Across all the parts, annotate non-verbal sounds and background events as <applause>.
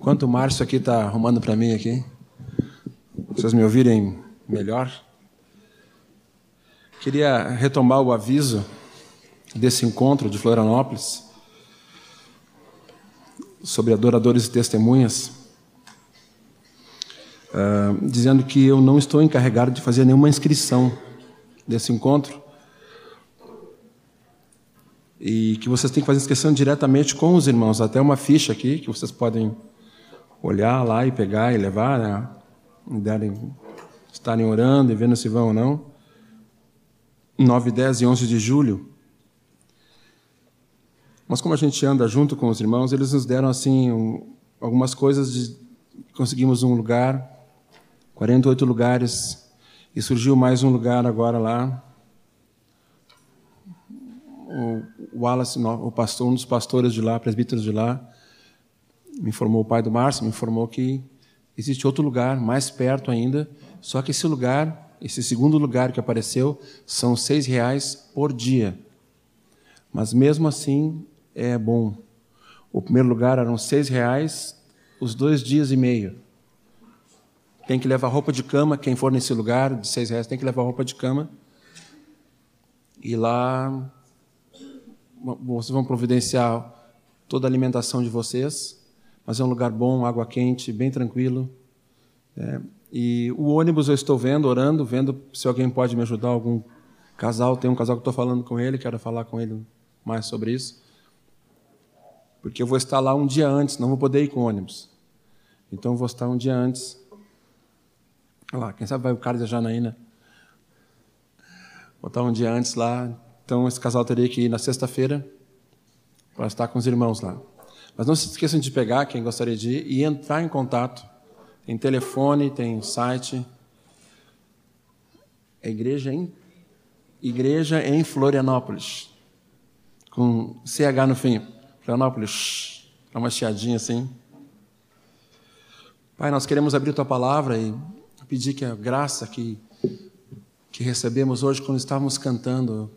Enquanto o Márcio aqui está arrumando para mim aqui, vocês me ouvirem melhor. Queria retomar o aviso desse encontro de Florianópolis sobre adoradores e testemunhas, uh, dizendo que eu não estou encarregado de fazer nenhuma inscrição desse encontro e que vocês têm que fazer inscrição diretamente com os irmãos. Até uma ficha aqui que vocês podem olhar lá e pegar e levar, né? Derem, estarem orando e vendo se vão ou não. 9, 10 e 11 de julho. Mas como a gente anda junto com os irmãos, eles nos deram assim um, algumas coisas de conseguimos um lugar, 48 lugares e surgiu mais um lugar agora lá. O Wallace, o pastor, um dos pastores de lá, presbíteros de lá, me informou o pai do Márcio, me informou que existe outro lugar mais perto ainda, só que esse lugar, esse segundo lugar que apareceu, são seis reais por dia. Mas mesmo assim é bom. O primeiro lugar eram seis reais os dois dias e meio. Tem que levar roupa de cama, quem for nesse lugar de seis reais tem que levar roupa de cama. E lá vocês vão providenciar toda a alimentação de vocês mas é um lugar bom, água quente, bem tranquilo. É, e o ônibus eu estou vendo, orando, vendo se alguém pode me ajudar, algum casal. Tem um casal que estou falando com ele, quero falar com ele mais sobre isso. Porque eu vou estar lá um dia antes, não vou poder ir com ônibus. Então eu vou estar um dia antes. Olha lá, quem sabe vai o cara de Janaína. Vou estar um dia antes lá. Então esse casal teria que ir na sexta-feira para estar com os irmãos lá. Mas não se esqueçam de pegar quem gostaria de ir e entrar em contato. Tem telefone, tem site. É igreja em Igreja em Florianópolis. Com CH no fim. Florianópolis. Dá uma chiadinha assim. Pai, nós queremos abrir tua palavra e pedir que a graça que, que recebemos hoje quando estávamos cantando,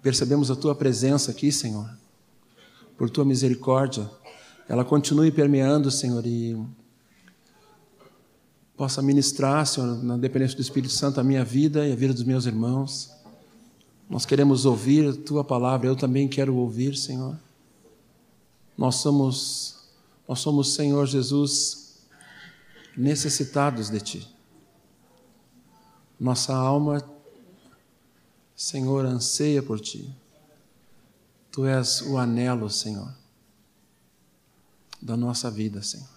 percebemos a tua presença aqui, Senhor por tua misericórdia, ela continue permeando, Senhor, e possa ministrar, Senhor, na dependência do Espírito Santo, a minha vida e a vida dos meus irmãos. Nós queremos ouvir a tua palavra, eu também quero ouvir, Senhor. Nós somos, nós somos, Senhor Jesus, necessitados de ti. Nossa alma, Senhor, anseia por ti. Tu és o anelo, Senhor, da nossa vida, Senhor.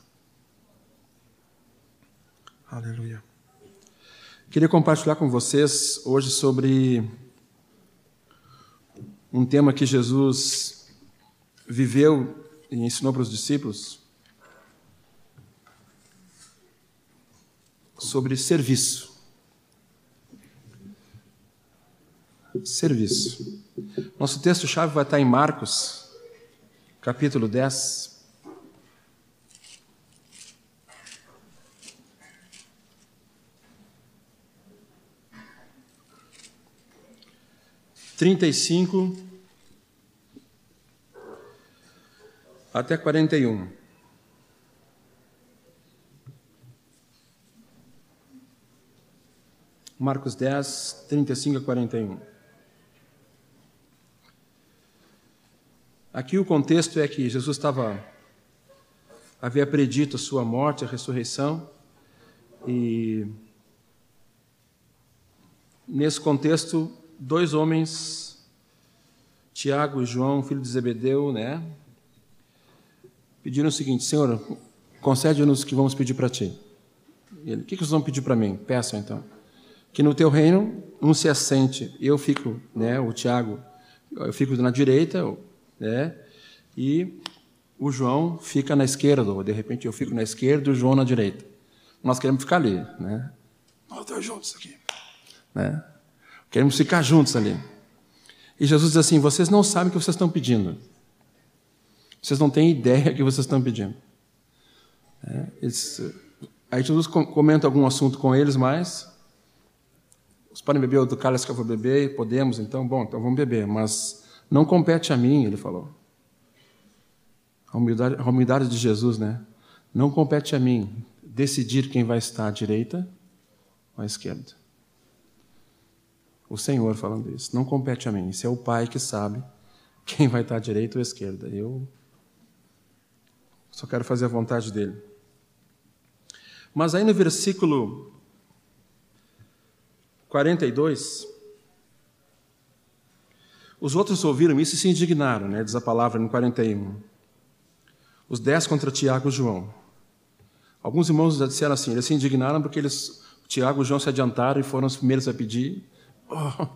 Aleluia. Queria compartilhar com vocês hoje sobre um tema que Jesus viveu e ensinou para os discípulos sobre serviço. Serviço. Nosso texto-chave vai estar em Marcos, capítulo 10. Trinta e cinco até quarenta e um. Marcos 10, 35 a 41. Aqui o contexto é que Jesus estava havia predito a sua morte, a ressurreição, e nesse contexto, dois homens, Tiago e João, filho de Zebedeu, né, pediram o seguinte: Senhor, concede-nos o que vamos pedir para ti. Ele, o que vocês vão pedir para mim? Peçam então. Que no teu reino um se assente, eu fico, né, o Tiago, eu fico na direita, né? E o João fica na esquerda, ou de repente eu fico na esquerda e o João na direita. Nós queremos ficar ali, né? Nós dois juntos aqui, né? Queremos ficar juntos ali. E Jesus diz assim: vocês não sabem o que vocês estão pedindo. Vocês não têm ideia do que vocês estão pedindo. É, eles, aí Jesus comenta algum assunto com eles, mas vocês podem beber do cálice que eu vou beber, podemos, então, bom, então vamos beber, mas não compete a mim, ele falou. A humildade, a humildade de Jesus, né? Não compete a mim decidir quem vai estar à direita ou à esquerda. O Senhor falando isso. Não compete a mim. Isso é o Pai que sabe quem vai estar à direita ou à esquerda. Eu só quero fazer a vontade dele. Mas aí no versículo 42, os outros ouviram isso e se indignaram, né? diz a palavra no 41. Os dez contra Tiago e João. Alguns irmãos disseram assim, eles se indignaram porque eles, Tiago e João se adiantaram e foram os primeiros a pedir. Oh.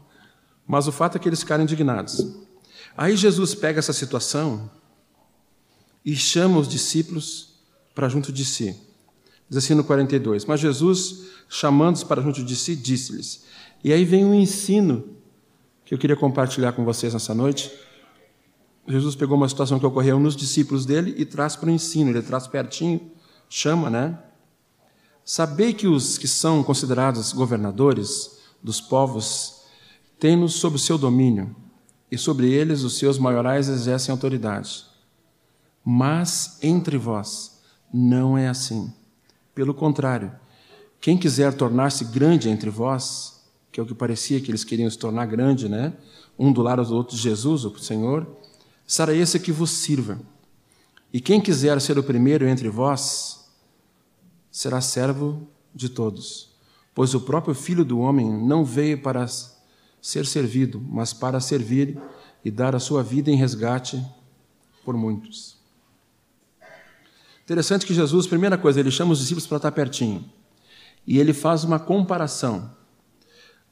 Mas o fato é que eles ficaram indignados. Aí Jesus pega essa situação e chama os discípulos para junto de si. Diz assim no 42. Mas Jesus, chamando-os para junto de si, disse-lhes. E aí vem um ensino que eu queria compartilhar com vocês nessa noite. Jesus pegou uma situação que ocorreu nos discípulos dele e traz para o ensino, ele traz pertinho, chama, né? Sabei que os que são considerados governadores dos povos têm-nos sob seu domínio, e sobre eles os seus maiorais exercem autoridade. Mas entre vós não é assim. Pelo contrário, quem quiser tornar-se grande entre vós, que é o que parecia que eles queriam se tornar grande, né? Um do lado do outro, Jesus, o Senhor, será esse que vos sirva. E quem quiser ser o primeiro entre vós, será servo de todos. Pois o próprio Filho do Homem não veio para ser servido, mas para servir e dar a sua vida em resgate por muitos. Interessante que Jesus, primeira coisa, ele chama os discípulos para estar pertinho. E ele faz uma comparação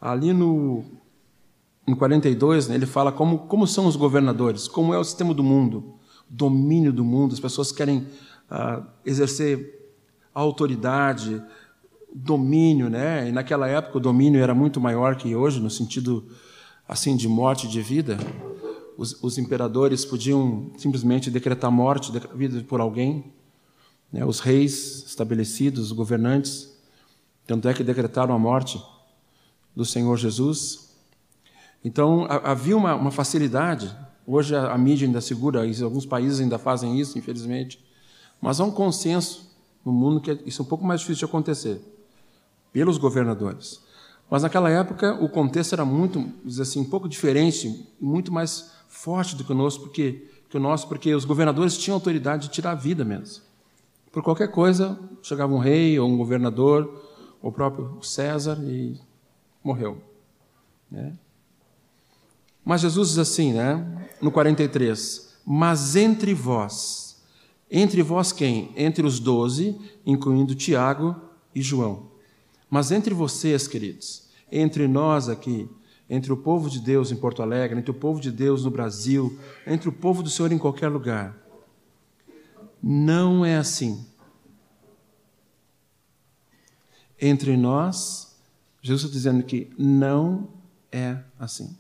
Ali no, no 42, né, ele fala como, como são os governadores, como é o sistema do mundo, domínio do mundo, as pessoas querem ah, exercer autoridade, domínio, né? E naquela época o domínio era muito maior que hoje, no sentido assim de morte e de vida. Os, os imperadores podiam simplesmente decretar morte, vida por alguém. Né? Os reis estabelecidos, os governantes, tanto é que decretaram a morte do Senhor Jesus. Então, havia uma, uma facilidade. Hoje a, a, mídia ainda segura, alguns países ainda fazem isso, infelizmente. Mas há um consenso no mundo que isso é um pouco mais difícil de acontecer, pelos governadores. Mas naquela época o contexto era muito, assim, um pouco diferente, muito mais forte do que o nosso, porque que o nosso, porque os governadores tinham autoridade de tirar a vida mesmo. Por qualquer coisa, chegava um rei ou um governador, ou o próprio César e morreu. Né? Mas Jesus diz assim, né? no 43, mas entre vós, entre vós quem? Entre os doze, incluindo Tiago e João. Mas entre vocês, queridos, entre nós aqui, entre o povo de Deus em Porto Alegre, entre o povo de Deus no Brasil, entre o povo do Senhor em qualquer lugar, não é assim. Entre nós Jesus está dizendo que não é assim.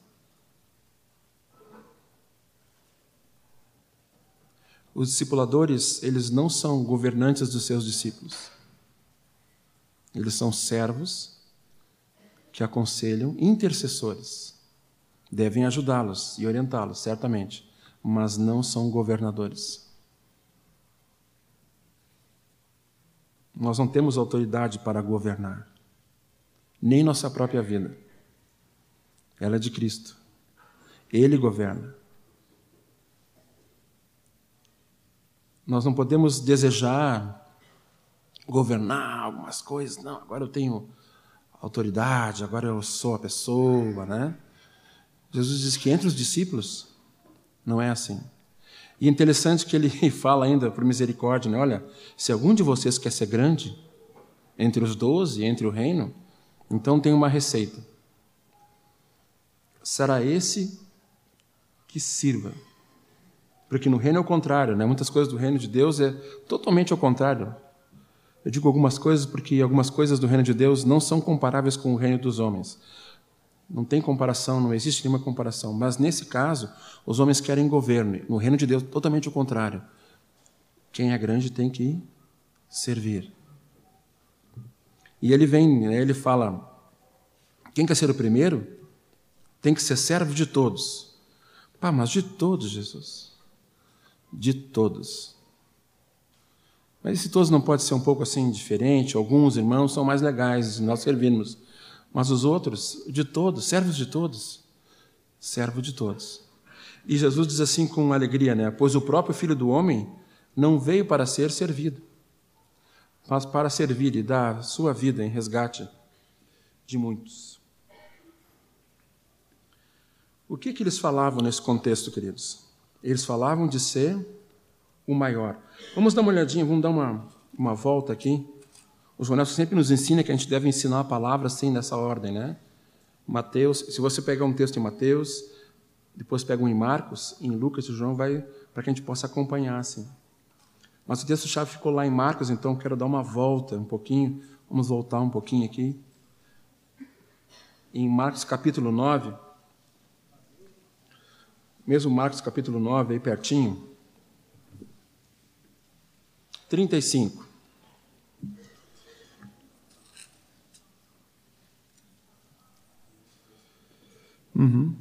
Os discipuladores, eles não são governantes dos seus discípulos. Eles são servos que aconselham, intercessores. Devem ajudá-los e orientá-los, certamente, mas não são governadores. Nós não temos autoridade para governar nem nossa própria vida. Ela é de Cristo. Ele governa. Nós não podemos desejar governar algumas coisas. Não, agora eu tenho autoridade, agora eu sou a pessoa, né? Jesus diz que entre os discípulos não é assim. E interessante que ele <laughs> fala ainda, por misericórdia, né? olha, se algum de vocês quer ser grande, entre os doze, entre o reino, então tem uma receita. Será esse que sirva. Porque no reino é o contrário, né? Muitas coisas do reino de Deus é totalmente ao contrário. Eu digo algumas coisas porque algumas coisas do reino de Deus não são comparáveis com o reino dos homens. Não tem comparação, não existe nenhuma comparação. Mas nesse caso, os homens querem governo. No reino de Deus, totalmente o contrário. Quem é grande tem que servir. E ele vem, né, ele fala: quem quer ser o primeiro tem que ser servo de todos. Pá, mas de todos, Jesus. De todos. Mas se todos não pode ser um pouco assim diferente, alguns irmãos são mais legais nós servirmos, mas os outros, de todos, servos de todos, servo de todos. E Jesus diz assim com alegria, né? Pois o próprio Filho do Homem não veio para ser servido, mas para servir e dar sua vida em resgate de muitos. O que, que eles falavam nesse contexto, queridos? Eles falavam de ser o maior. Vamos dar uma olhadinha, vamos dar uma, uma volta aqui. O João sempre nos ensina que a gente deve ensinar a palavra assim, nessa ordem, né? Mateus, se você pegar um texto em Mateus, depois pega um em Marcos, em Lucas e João, vai para que a gente possa acompanhar assim. Mas o texto-chave ficou lá em Marcos, então quero dar uma volta um pouquinho. Vamos voltar um pouquinho aqui. Em Marcos capítulo 9, mesmo Marcos capítulo 9, aí pertinho, 35. Uhum.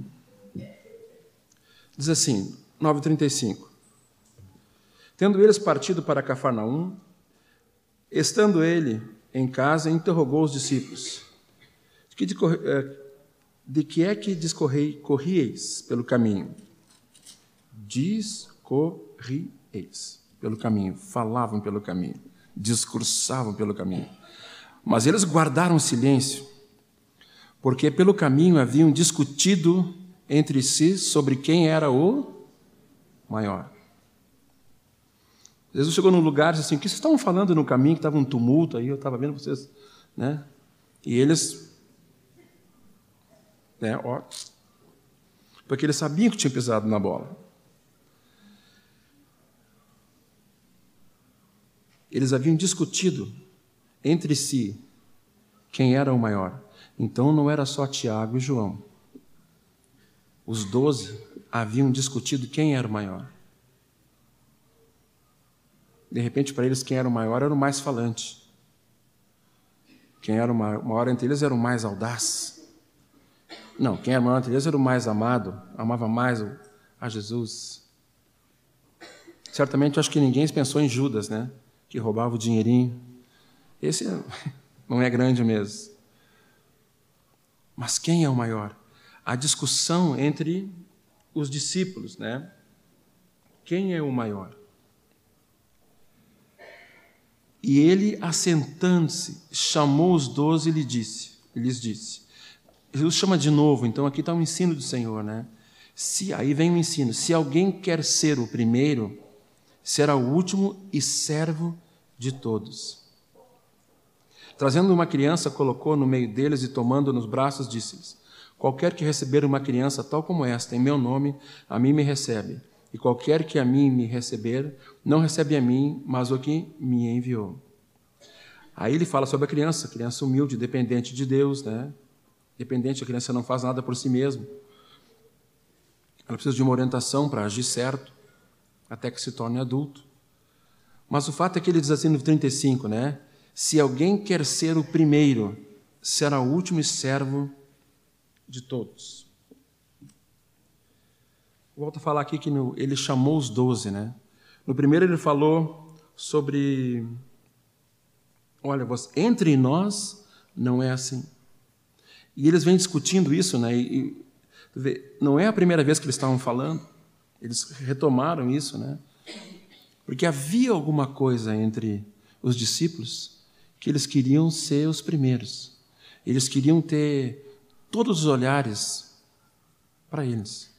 Diz assim, 9,35. Tendo eles partido para Cafarnaum, estando ele em casa, interrogou os discípulos: De que, eh, de que é que discorrieis pelo caminho? Discorrieis pelo caminho, falavam pelo caminho, discursavam pelo caminho. Mas eles guardaram silêncio, porque pelo caminho haviam discutido entre si sobre quem era o maior. Jesus chegou num lugar e disse assim: O que vocês estavam falando no caminho? Que estava um tumulto aí, eu estava vendo vocês. Né? E eles. Né, ó, porque eles sabiam que tinha pisado na bola. Eles haviam discutido entre si quem era o maior. Então não era só Tiago e João. Os doze haviam discutido quem era o maior. De repente, para eles, quem era o maior era o mais falante. Quem era o maior entre eles era o mais audaz. Não, quem era o maior entre eles era o mais amado, amava mais a Jesus. Certamente, acho que ninguém pensou em Judas, né? Que roubava o dinheirinho. Esse <laughs> não é grande mesmo. Mas quem é o maior? A discussão entre os discípulos, né? Quem é o maior? E ele, assentando-se, chamou os doze e lhe disse, lhes disse. Jesus chama de novo, então aqui está o um ensino do Senhor, né? Se aí vem o ensino, se alguém quer ser o primeiro, será o último e servo de todos. Trazendo uma criança, colocou no meio deles e tomando nos braços, disse-lhes: Qualquer que receber uma criança tal como esta, em meu nome, a mim me recebe. E qualquer que a mim me receber, não recebe a mim, mas o que me enviou. Aí ele fala sobre a criança, criança humilde, dependente de Deus, né? Dependente, a criança não faz nada por si mesma. Ela precisa de uma orientação para agir certo, até que se torne adulto. Mas o fato é que ele diz assim no 35, né? Se alguém quer ser o primeiro, será o último servo de todos. Volto a falar aqui que no, ele chamou os doze, né? No primeiro ele falou sobre, olha, entre nós não é assim. E eles vêm discutindo isso, né? E, e, não é a primeira vez que eles estavam falando. Eles retomaram isso, né? Porque havia alguma coisa entre os discípulos que eles queriam ser os primeiros. Eles queriam ter todos os olhares para eles.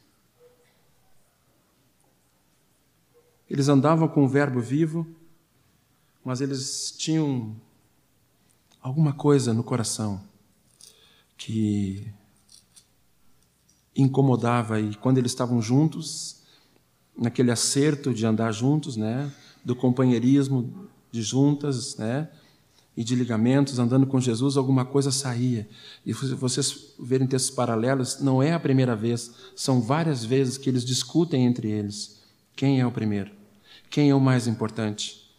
Eles andavam com o Verbo vivo, mas eles tinham alguma coisa no coração que incomodava e quando eles estavam juntos, naquele acerto de andar juntos, né, do companheirismo de juntas, né, e de ligamentos, andando com Jesus, alguma coisa saía. E vocês verem textos paralelos, não é a primeira vez, são várias vezes que eles discutem entre eles quem é o primeiro. Quem é o mais importante?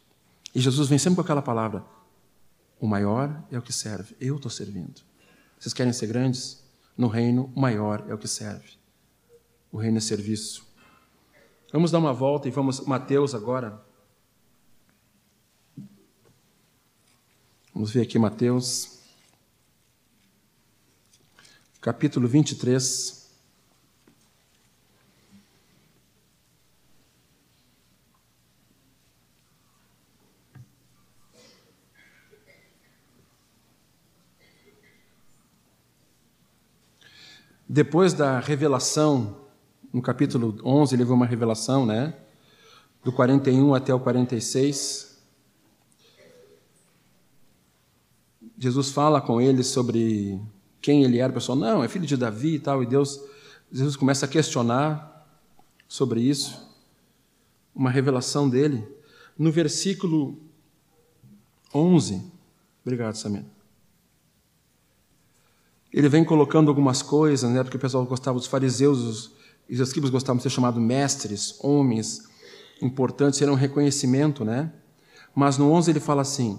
E Jesus vem sempre com aquela palavra: o maior é o que serve. Eu estou servindo. Vocês querem ser grandes? No reino, o maior é o que serve. O reino é serviço. Vamos dar uma volta e vamos, Mateus agora. Vamos ver aqui Mateus, capítulo 23. Depois da revelação, no capítulo 11, ele viu uma revelação, né? Do 41 até o 46. Jesus fala com ele sobre quem ele era. O pessoal, não, é filho de Davi e tal. E Deus, Jesus começa a questionar sobre isso. Uma revelação dele. No versículo 11. Obrigado, Samir ele vem colocando algumas coisas, né, porque o pessoal gostava dos fariseus, os, os escribas gostavam de ser chamados mestres, homens importantes, era um reconhecimento, né? Mas no 11 ele fala assim,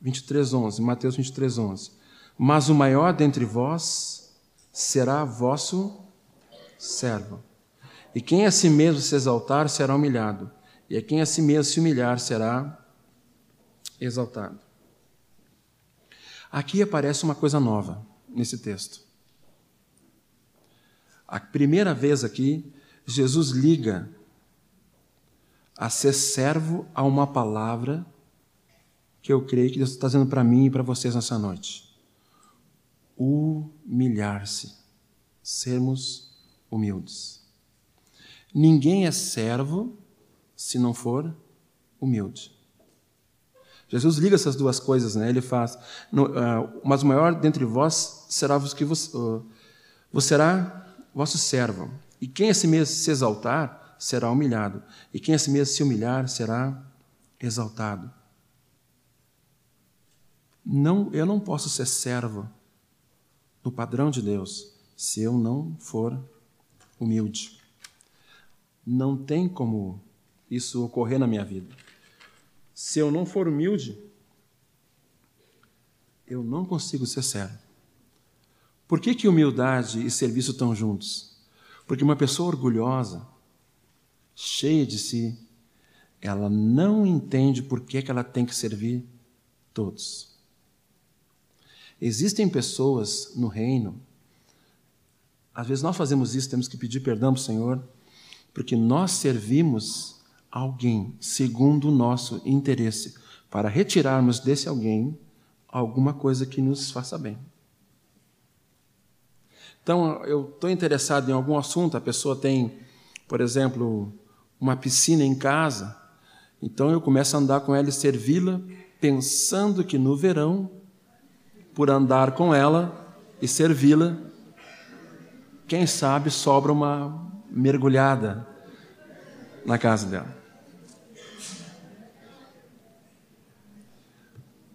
23, 11, Mateus 23, 11. Mas o maior dentre vós será vosso servo. E quem a si mesmo se exaltar será humilhado, e a quem a si mesmo se humilhar será exaltado. Aqui aparece uma coisa nova nesse texto. A primeira vez aqui, Jesus liga a ser servo a uma palavra que eu creio que Deus está dizendo para mim e para vocês nessa noite. Humilhar-se, sermos humildes. Ninguém é servo se não for humilde. Jesus liga essas duas coisas, né? Ele faz, uh, mas o maior dentre vós será vos que vos, uh, vos será vosso servo. E quem a si mesmo se exaltar será humilhado, e quem a si mesmo se humilhar será exaltado. Não, eu não posso ser servo no padrão de Deus se eu não for humilde. Não tem como isso ocorrer na minha vida. Se eu não for humilde, eu não consigo ser sério. Por que, que humildade e serviço estão juntos? Porque uma pessoa orgulhosa, cheia de si, ela não entende por que, que ela tem que servir todos. Existem pessoas no reino, às vezes nós fazemos isso, temos que pedir perdão para o Senhor, porque nós servimos alguém segundo o nosso interesse, para retirarmos desse alguém alguma coisa que nos faça bem. Então, eu estou interessado em algum assunto, a pessoa tem, por exemplo, uma piscina em casa, então eu começo a andar com ela e servi-la, pensando que no verão, por andar com ela e servi-la, quem sabe sobra uma mergulhada na casa dela.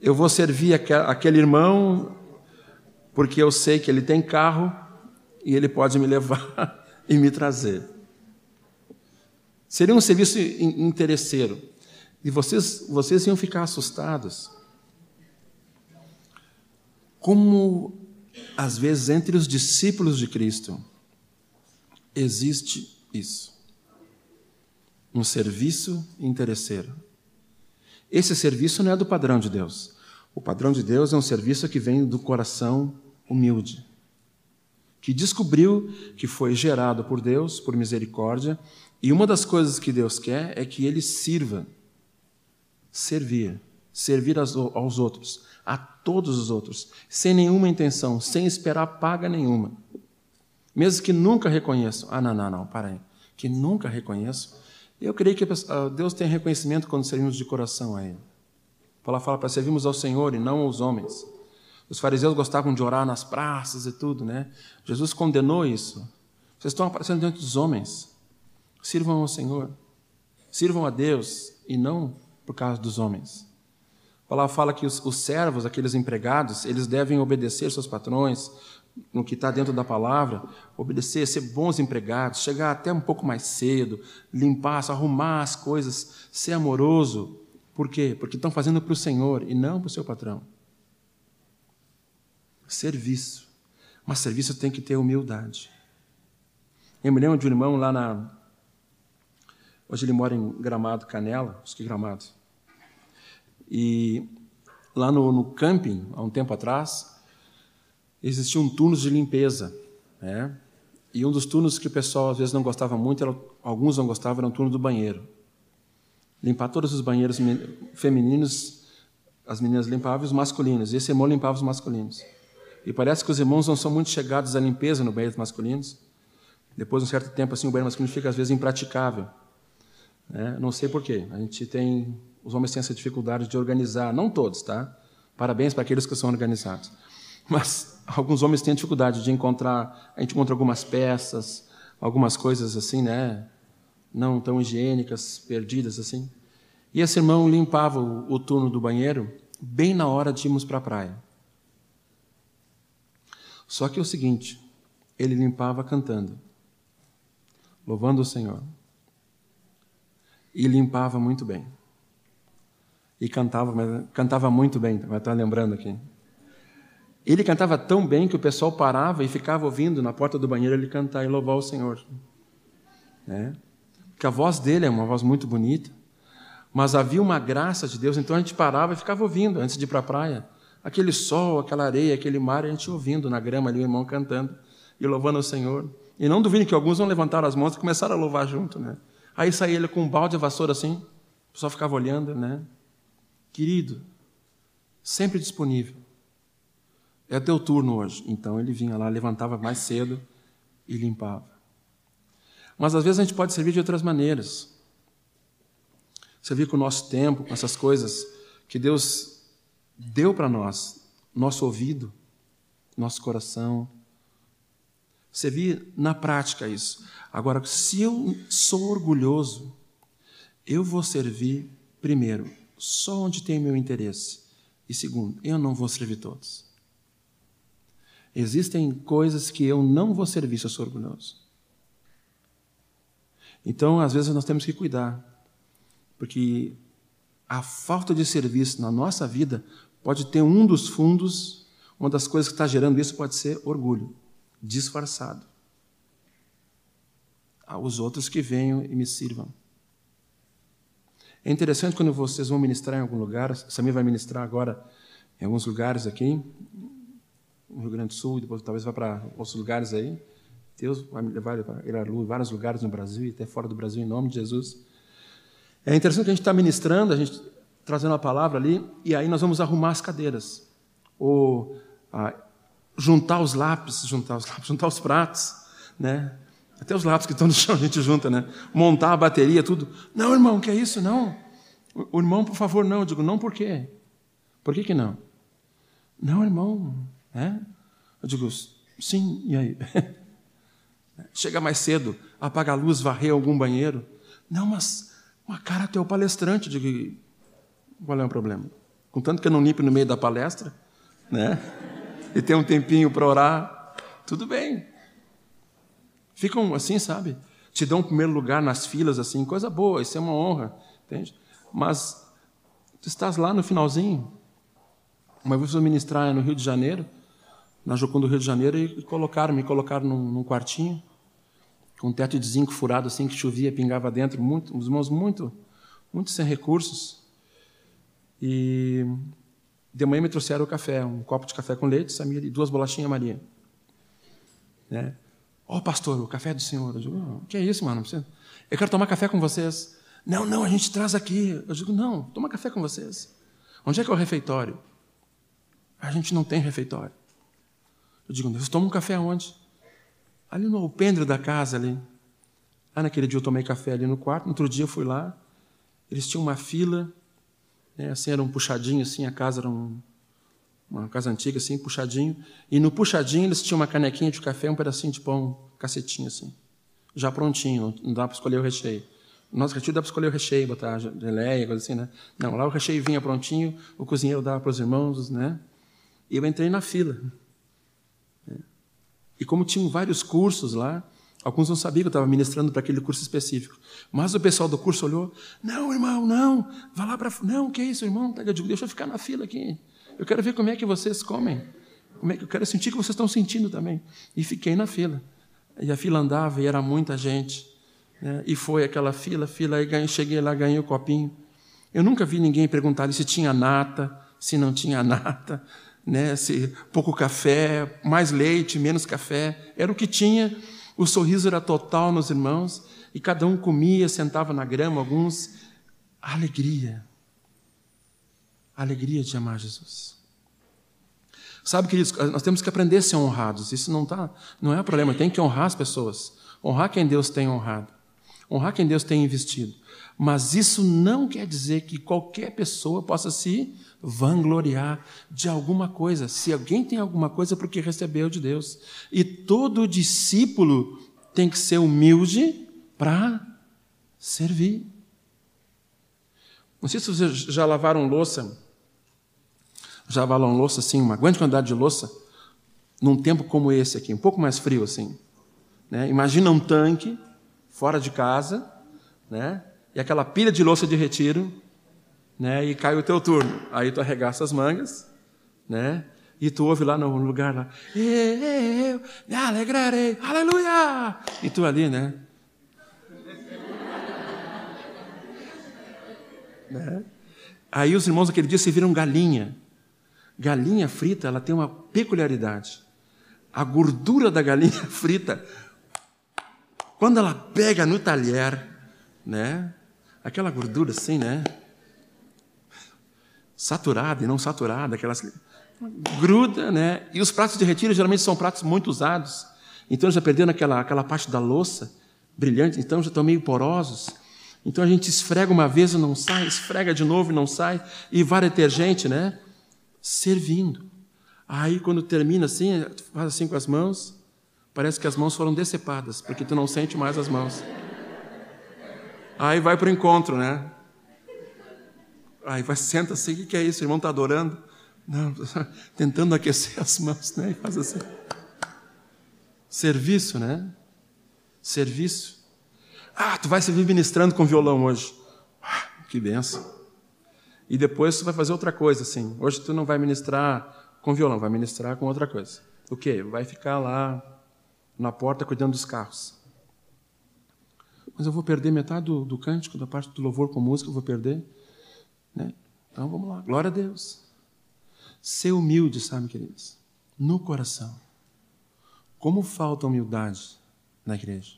eu vou servir aquele irmão porque eu sei que ele tem carro e ele pode me levar <laughs> e me trazer. Seria um serviço interesseiro. E vocês, vocês iam ficar assustados. Como, às vezes, entre os discípulos de Cristo, existe isso. Um serviço interesseiro. Esse serviço não é do padrão de Deus. O padrão de Deus é um serviço que vem do coração humilde, que descobriu que foi gerado por Deus, por misericórdia, e uma das coisas que Deus quer é que ele sirva, servir, servir aos outros, a todos os outros, sem nenhuma intenção, sem esperar paga nenhuma. Mesmo que nunca reconheçam, ah, não, não, não, para aí, que nunca reconheço, eu creio que ah, Deus tem reconhecimento quando servimos de coração a Ele. Paulo fala para servirmos ao Senhor e não aos homens. Os fariseus gostavam de orar nas praças e tudo, né? Jesus condenou isso. Vocês estão aparecendo diante dos homens. Sirvam ao Senhor. Sirvam a Deus e não por causa dos homens. A palavra fala que os, os servos, aqueles empregados, eles devem obedecer seus patrões, no que está dentro da palavra, obedecer, ser bons empregados, chegar até um pouco mais cedo, limpar, arrumar as coisas, ser amoroso, por quê? Porque estão fazendo para o Senhor e não para o seu patrão. Serviço. Mas serviço tem que ter humildade. Eu me lembro de um irmão lá na. Hoje ele mora em Gramado, Canela, acho que Gramado. E lá no, no camping, há um tempo atrás, existiam turnos de limpeza. Né? E um dos turnos que o pessoal às vezes não gostava muito, era, alguns não gostavam, era o turno do banheiro. Limpar todos os banheiros femininos, as meninas limpavam os masculinos, e esse irmão limpava os masculinos. E parece que os irmãos não são muito chegados à limpeza no banheiro masculinos. Depois de um certo tempo, assim, o banheiro masculino fica às vezes impraticável. Né? Não sei porquê. A gente tem, os homens têm essa dificuldade de organizar, não todos, tá? Parabéns para aqueles que são organizados. <laughs> Mas alguns homens têm dificuldade de encontrar, a gente encontra algumas peças, algumas coisas assim, né? Não tão higiênicas, perdidas assim. E esse irmão limpava o, o turno do banheiro bem na hora de irmos para a praia. Só que é o seguinte, ele limpava cantando, louvando o Senhor. E limpava muito bem. E cantava, cantava muito bem, vai estar lembrando aqui. Ele cantava tão bem que o pessoal parava e ficava ouvindo na porta do banheiro ele cantar e louvar o Senhor. Né? Porque a voz dele é uma voz muito bonita, mas havia uma graça de Deus, então a gente parava e ficava ouvindo antes de ir para a praia. Aquele sol, aquela areia, aquele mar, a gente ouvindo na grama ali o irmão cantando e louvando o Senhor. E não duvide que alguns vão levantar as mãos e começaram a louvar junto, né? Aí saía ele com um balde de vassoura assim, o pessoal ficava olhando, né? Querido, sempre disponível. É teu turno hoje. Então ele vinha lá, levantava mais cedo e limpava. Mas às vezes a gente pode servir de outras maneiras. Servir com o nosso tempo, com essas coisas que Deus deu para nós nosso ouvido, nosso coração. Servir na prática isso. Agora, se eu sou orgulhoso, eu vou servir, primeiro, só onde tem meu interesse. E segundo, eu não vou servir todos. Existem coisas que eu não vou servir se eu sou orgulhoso. Então, às vezes, nós temos que cuidar, porque a falta de serviço na nossa vida pode ter um dos fundos, uma das coisas que está gerando isso pode ser orgulho, disfarçado. Os outros que venham e me sirvam. É interessante quando vocês vão ministrar em algum lugar, Samir vai ministrar agora em alguns lugares aqui, no Rio Grande do Sul, depois talvez vá para outros lugares aí. Deus vai me levar para vários lugares no Brasil e até fora do Brasil, em nome de Jesus. É interessante que a gente está ministrando, a gente trazendo a palavra ali, e aí nós vamos arrumar as cadeiras, ou ah, juntar os lápis, juntar os <laughs> lápis, juntar os pratos, né? Até os lápis que estão no chão a gente junta, né? Montar a bateria, tudo. Não, irmão, que é isso? Não. O irmão, por favor, não. Eu digo, não, por quê? Por que, que não? Não, irmão. É? Eu digo, sim, e aí? <laughs> Chega mais cedo, apaga a luz, varrer algum banheiro. Não, mas, uma cara, tu é o palestrante. Eu digo, qual é o problema? Contanto que eu não limpe no meio da palestra, né? E tem um tempinho para orar, tudo bem. Ficam assim, sabe? Te dão um primeiro lugar nas filas, assim, coisa boa, isso é uma honra, entende? Mas tu estás lá no finalzinho. Uma vez eu ministrar no Rio de Janeiro, na Jocum do Rio de Janeiro, e colocaram, me colocaram num, num quartinho, com um teto de zinco furado, assim, que chovia, pingava dentro, muito, os irmãos muito, muito sem recursos. E de manhã me trouxeram o café, um copo de café com leite, Samir, e duas bolachinhas Maria. Né? Ó, oh, pastor, o café é do senhor. Eu digo, o que é isso, mano? Eu quero tomar café com vocês. Não, não, a gente traz aqui. Eu digo, não, toma café com vocês. Onde é que é o refeitório? A gente não tem refeitório. Eu digo, vocês tomam um café onde? Ali no alpendre da casa ali. Ah, naquele dia eu tomei café ali no quarto, no outro dia eu fui lá. Eles tinham uma fila né? Assim era um puxadinho, assim, a casa era um, uma casa antiga, assim, puxadinho. E no puxadinho eles tinham uma canequinha de café, um pedacinho de pão, cacetinho, assim. Já prontinho, não dá para escolher o recheio. No nosso retiro dá para escolher o recheio, botar geleia, coisa assim, né? Não, lá o recheio vinha prontinho, o cozinheiro dava para os irmãos, né? E eu entrei na fila. Né? E como tinham vários cursos lá, Alguns não sabiam que eu estava ministrando para aquele curso específico. Mas o pessoal do curso olhou: Não, irmão, não, vá lá para. Não, que é isso, irmão? Eu digo: Deixa eu ficar na fila aqui. Eu quero ver como é que vocês comem. Como é que eu quero sentir que vocês estão sentindo também. E fiquei na fila. E a fila andava e era muita gente. Né? E foi aquela fila, fila, e cheguei lá, ganhei o copinho. Eu nunca vi ninguém perguntar se tinha nata, se não tinha <laughs> nada, né? se pouco café, mais leite, menos café, era o que tinha. O sorriso era total nos irmãos, e cada um comia, sentava na grama, alguns. Alegria. Alegria de amar Jesus. Sabe, queridos, nós temos que aprender a ser honrados. Isso não, tá, não é problema, tem que honrar as pessoas. Honrar quem Deus tem honrado. Honrar quem Deus tem investido. Mas isso não quer dizer que qualquer pessoa possa se vangloriar de alguma coisa. Se alguém tem alguma coisa, porque recebeu de Deus. E todo discípulo tem que ser humilde para servir. Não sei se vocês já lavaram louça, já lavaram louça assim, uma grande quantidade de louça, num tempo como esse aqui, um pouco mais frio assim. Né? Imagina um tanque fora de casa, né? E aquela pilha de louça de retiro, né? E cai o teu turno. Aí tu arregaça as mangas, né? E tu ouve lá no lugar lá, eu me alegrarei, aleluia! E tu ali, né? <laughs> né? Aí os irmãos aquele dia se viram galinha. Galinha frita, ela tem uma peculiaridade. A gordura da galinha <laughs> frita, quando ela pega no talher, né? Aquela gordura assim, né? saturada e não saturada, aquelas gruda, né? E os pratos de retiro geralmente são pratos muito usados, então já perderam aquela aquela parte da louça brilhante, então já estão meio porosos. Então a gente esfrega uma vez e não sai, esfrega de novo e não sai, e vai detergente, né? Servindo. Aí quando termina assim, faz assim com as mãos, parece que as mãos foram decepadas, porque tu não sente mais as mãos. Aí vai para o encontro, né? Aí vai, senta assim, o que é isso? O irmão está adorando? Não, <laughs> tentando aquecer as mãos, né? E faz assim. Serviço, né? Serviço. Ah, tu vai se vir ministrando com violão hoje. Ah, que benção. E depois tu vai fazer outra coisa, assim. Hoje tu não vai ministrar com violão, vai ministrar com outra coisa. O quê? Vai ficar lá na porta cuidando dos carros. Mas eu vou perder metade do, do cântico, da parte do louvor com música, eu vou perder. Né? Então vamos lá, glória a Deus. Ser humilde, sabe, queridos? No coração. Como falta humildade na igreja?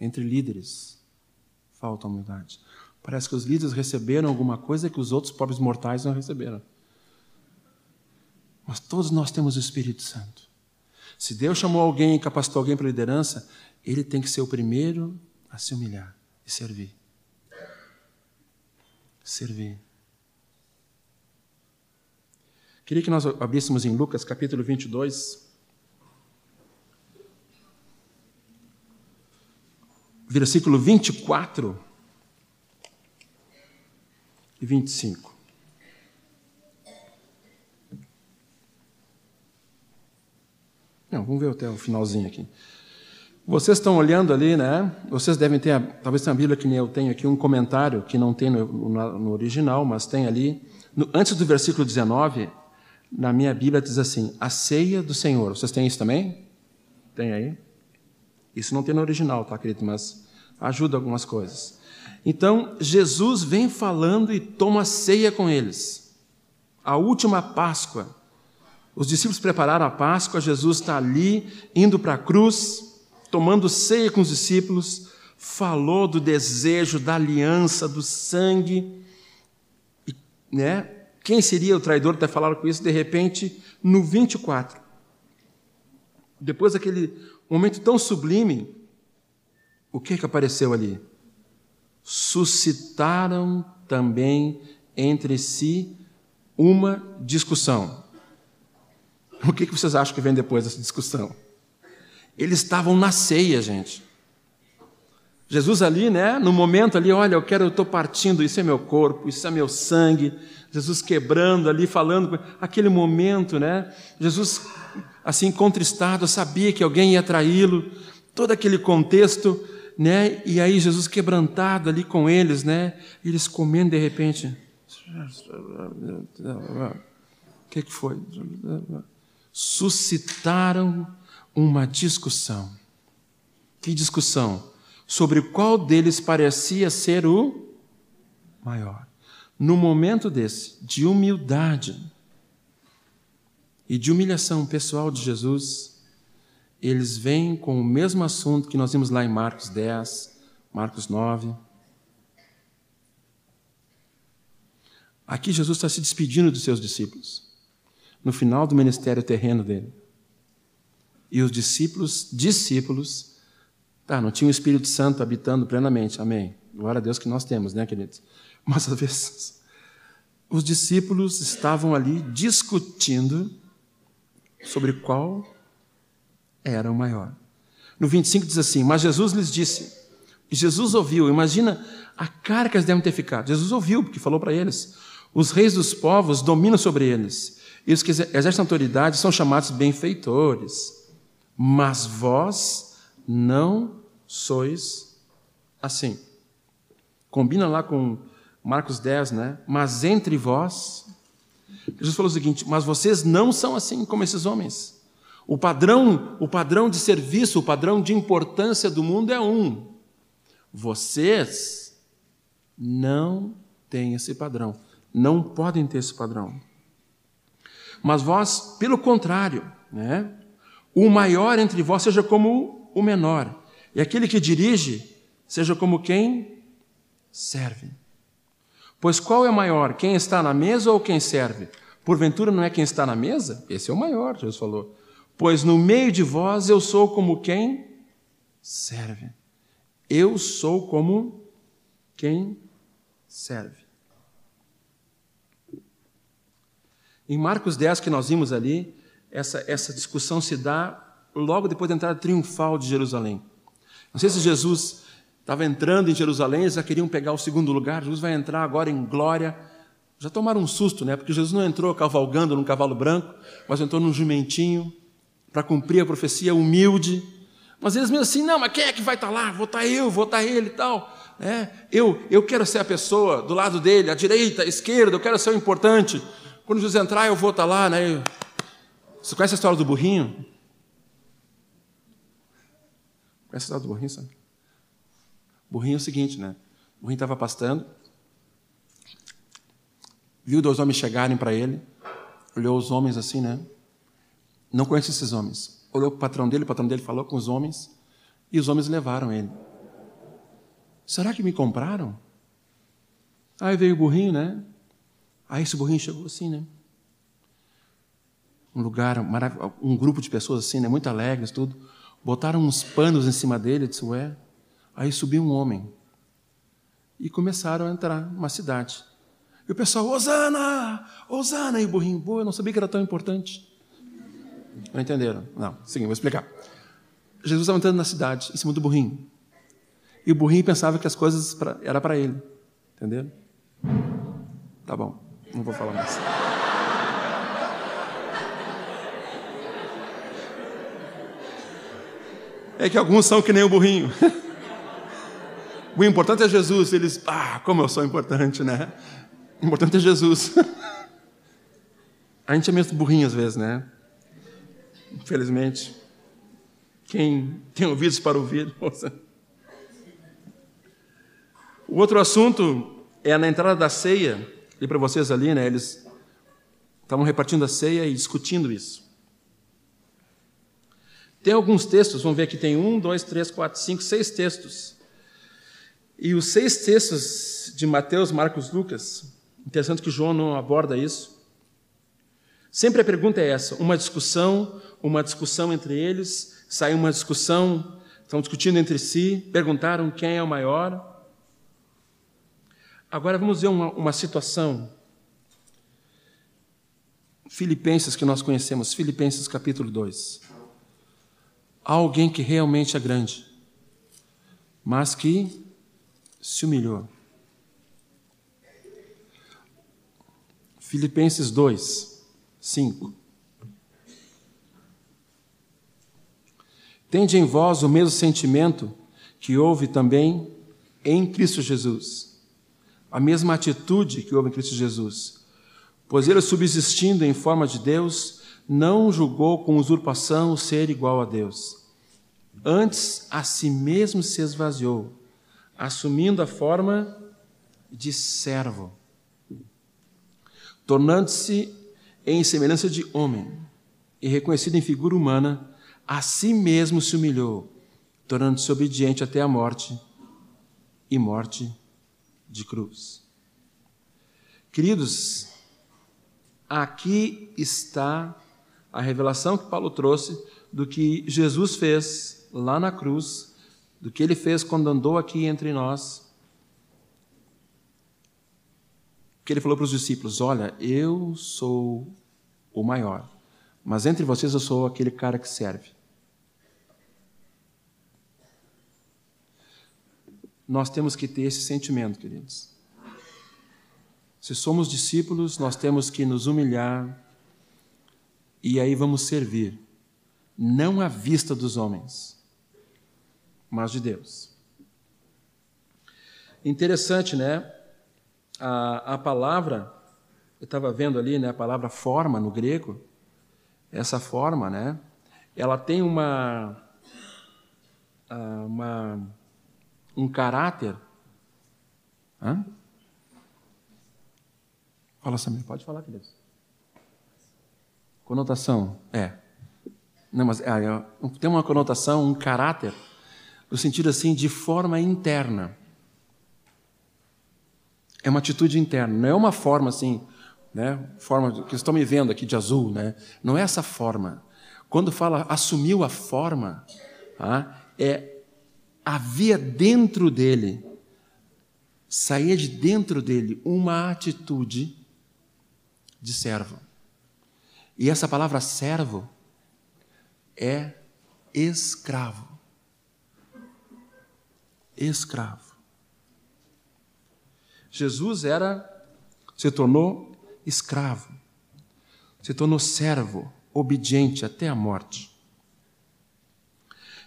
Entre líderes, falta humildade. Parece que os líderes receberam alguma coisa que os outros pobres mortais não receberam. Mas todos nós temos o Espírito Santo. Se Deus chamou alguém e capacitou alguém para liderança, ele tem que ser o primeiro a se humilhar e servir servir. Queria que nós abríssemos em Lucas capítulo 22. Versículo 24 e 25. Não, vamos ver até o finalzinho aqui. Vocês estão olhando ali, né? Vocês devem ter, talvez tenha a Bíblia que nem eu tenho aqui, um comentário que não tem no, no, original, mas tem ali. No, antes do versículo 19, na minha Bíblia diz assim: a ceia do Senhor. Vocês têm isso também? Tem aí? Isso não tem no original, tá, querido? Mas ajuda algumas coisas. Então, Jesus vem falando e toma ceia com eles. A última Páscoa. Os discípulos prepararam a Páscoa, Jesus está ali, indo para a cruz tomando ceia com os discípulos, falou do desejo, da aliança, do sangue. E, né? Quem seria o traidor ter falado com isso? De repente, no 24, depois daquele momento tão sublime, o que, que apareceu ali? Suscitaram também entre si uma discussão. O que, que vocês acham que vem depois dessa discussão? Eles estavam na ceia, gente. Jesus ali, né, no momento ali, olha, eu quero, eu estou partindo, isso é meu corpo, isso é meu sangue. Jesus quebrando ali, falando, aquele momento, né? Jesus, assim, contristado, sabia que alguém ia traí-lo, todo aquele contexto, né? E aí Jesus quebrantado ali com eles, né? Eles comendo de repente. O que, que foi? Suscitaram uma discussão. Que discussão? Sobre qual deles parecia ser o maior. no momento desse, de humildade e de humilhação pessoal de Jesus, eles vêm com o mesmo assunto que nós vimos lá em Marcos 10, Marcos 9. Aqui Jesus está se despedindo dos seus discípulos, no final do ministério terreno dele. E os discípulos, discípulos, tá, não tinha o Espírito Santo habitando plenamente, amém. Glória a Deus que nós temos, né, queridos? Mas às vezes os discípulos estavam ali discutindo sobre qual era o maior. No 25 diz assim: Mas Jesus lhes disse, e Jesus ouviu, imagina a cara que eles devem ter ficado. Jesus ouviu, porque falou para eles: Os reis dos povos dominam sobre eles, e os que exercem autoridade são chamados benfeitores, mas vós não sois assim. Combina lá com Marcos 10, né? Mas entre vós, Jesus falou o seguinte: Mas vocês não são assim como esses homens. O padrão, o padrão de serviço, o padrão de importância do mundo é um. Vocês não têm esse padrão, não podem ter esse padrão. Mas vós, pelo contrário, né? O maior entre vós seja como o menor, e aquele que dirige seja como quem serve. Pois qual é maior, quem está na mesa ou quem serve? Porventura não é quem está na mesa? Esse é o maior, Jesus falou. Pois no meio de vós eu sou como quem serve. Eu sou como quem serve. Em Marcos 10, que nós vimos ali, essa, essa discussão se dá logo depois da entrada triunfal de Jerusalém. Não sei se Jesus estava entrando em Jerusalém, eles já queriam pegar o segundo lugar, Jesus vai entrar agora em glória. Já tomaram um susto, né? Porque Jesus não entrou cavalgando num cavalo branco, mas entrou num jumentinho para cumprir a profecia humilde. Mas eles mesmo assim, não, mas quem é que vai estar tá lá? Vou estar tá eu, vou estar tá ele e tal. É, eu, eu quero ser a pessoa do lado dele, à direita, à esquerda, eu quero ser o importante. Quando Jesus entrar, eu vou estar lá, né? Você conhece a história do burrinho? Conhece a história do burrinho, sabe? burrinho é o seguinte, né? O burrinho estava pastando, viu dois homens chegarem para ele, olhou os homens assim, né? Não conhece esses homens. Olhou para o patrão dele, o patrão dele falou com os homens, e os homens levaram ele. Será que me compraram? Aí veio o burrinho, né? Aí esse burrinho chegou assim, né? Um lugar, um grupo de pessoas assim, né? Muito alegres, tudo. Botaram uns panos em cima dele, disse, ué, Aí subiu um homem. E começaram a entrar numa cidade. E o pessoal, Osana! Osana! E o burrinho, boa, eu não sabia que era tão importante. Não entenderam? Não, sim, vou explicar. Jesus estava entrando na cidade, em cima do burrinho. E o burrinho pensava que as coisas era para ele. Entenderam? Tá bom, não vou falar mais. É que alguns são que nem o burrinho. <laughs> O importante é Jesus. Eles, ah, como eu sou importante, né? O importante é Jesus. <laughs> A gente é mesmo burrinho às vezes, né? Infelizmente. Quem tem ouvidos para ouvir, <laughs> ouça. O outro assunto é na entrada da ceia, e para vocês ali, né? Eles estavam repartindo a ceia e discutindo isso. Tem alguns textos, vamos ver aqui, tem um, dois, três, quatro, cinco, seis textos e os seis textos de Mateus, Marcos, Lucas, interessante que João não aborda isso. Sempre a pergunta é essa: uma discussão, uma discussão entre eles, saiu uma discussão, estão discutindo entre si, perguntaram quem é o maior. Agora vamos ver uma, uma situação. Filipenses que nós conhecemos, Filipenses capítulo 2. Há alguém que realmente é grande, mas que se humilhou. Filipenses 2, 5. Tende em vós o mesmo sentimento que houve também em Cristo Jesus, a mesma atitude que houve em Cristo Jesus. Pois ele, subsistindo em forma de Deus, não julgou com usurpação o ser igual a Deus. Antes, a si mesmo se esvaziou assumindo a forma de servo, tornando-se em semelhança de homem e reconhecido em figura humana, a si mesmo se humilhou, tornando-se obediente até a morte e morte de cruz. Queridos, aqui está a revelação que Paulo trouxe do que Jesus fez lá na cruz, do que ele fez quando andou aqui entre nós. Que ele falou para os discípulos: Olha, eu sou o maior, mas entre vocês eu sou aquele cara que serve. Nós temos que ter esse sentimento, queridos. Se somos discípulos, nós temos que nos humilhar e aí vamos servir, não à vista dos homens, mas de Deus. Interessante, né? A, a palavra, eu estava vendo ali, né? A palavra forma no grego, essa forma, né? Ela tem uma, uma um caráter. Hã? Fala, Samir, pode falar, querido. Conotação, é. Não, mas é, é, tem uma conotação, um caráter, no sentido assim, de forma interna. É uma atitude interna, não é uma forma assim, né? Forma que estão me vendo aqui de azul, né? Não é essa forma. Quando fala assumiu a forma, tá? é havia dentro dele, saía de dentro dele uma atitude de servo. E essa palavra servo é escravo. Escravo. Jesus era, se tornou escravo, se tornou servo, obediente até a morte.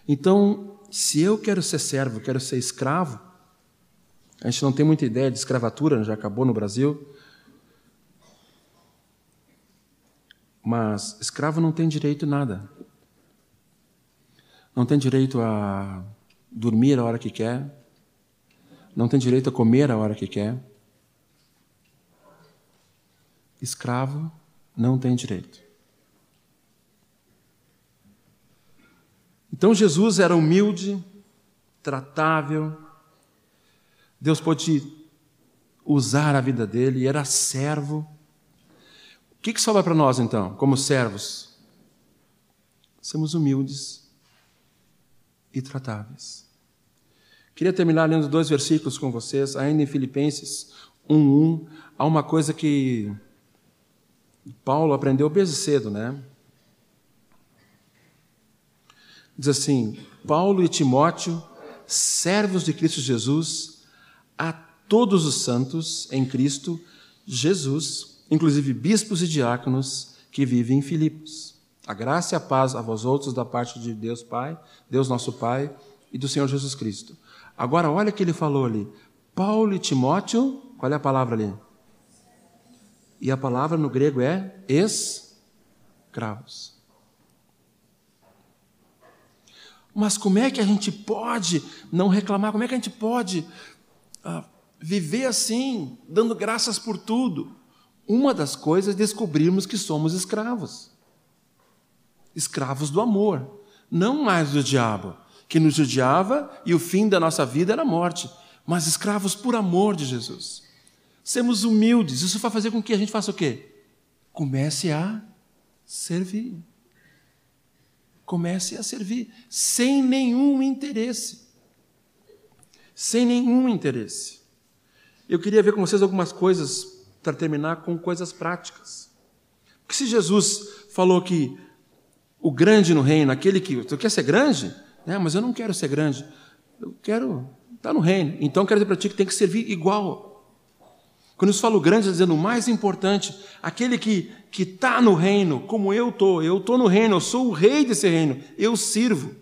Então, se eu quero ser servo, quero ser escravo, a gente não tem muita ideia de escravatura, já acabou no Brasil, Mas escravo não tem direito a nada. Não tem direito a dormir a hora que quer. Não tem direito a comer a hora que quer. Escravo não tem direito. Então Jesus era humilde, tratável. Deus pôde usar a vida dele, era servo que, que sobra para nós então, como servos? Somos humildes e tratáveis. Queria terminar lendo dois versículos com vocês, ainda em Filipenses 1:1, há uma coisa que Paulo aprendeu desde cedo, né? Diz assim: Paulo e Timóteo, servos de Cristo Jesus, a todos os santos em Cristo Jesus, inclusive bispos e diáconos que vivem em Filipos. A graça e a paz a vós outros da parte de Deus Pai, Deus nosso Pai e do Senhor Jesus Cristo. Agora, olha o que ele falou ali. Paulo e Timóteo, qual é a palavra ali? E a palavra no grego é escravos. Mas como é que a gente pode não reclamar? Como é que a gente pode ah, viver assim, dando graças por tudo? Uma das coisas é descobrirmos que somos escravos. Escravos do amor, não mais do diabo, que nos judiava e o fim da nossa vida era a morte, mas escravos por amor de Jesus. Sermos humildes, isso vai fazer com que a gente faça o quê? Comece a servir. Comece a servir, sem nenhum interesse. Sem nenhum interesse. Eu queria ver com vocês algumas coisas para terminar com coisas práticas. Porque se Jesus falou que o grande no reino, aquele que. Tu quer ser grande? É, mas eu não quero ser grande. Eu quero estar no reino. Então quero dizer para ti que tem que servir igual. Quando eu falo grande, está dizendo o mais importante, aquele que está no reino, como eu estou, eu estou no reino, eu sou o rei desse reino, eu sirvo.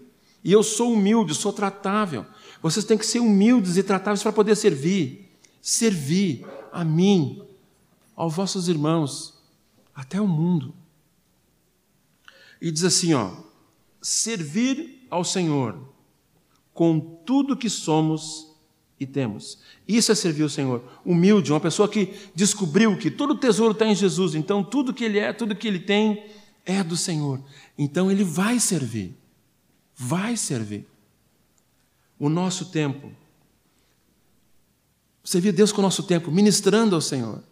E eu sou humilde, sou tratável. Vocês têm que ser humildes e tratáveis para poder servir. Servir a mim, aos vossos irmãos, até o mundo. E diz assim, ó: servir ao Senhor com tudo que somos e temos. Isso é servir o Senhor. Humilde, uma pessoa que descobriu que todo o tesouro está em Jesus, então tudo que ele é, tudo que ele tem é do Senhor. Então ele vai servir. Vai servir. O nosso tempo. Servir Deus com o nosso tempo, ministrando ao Senhor.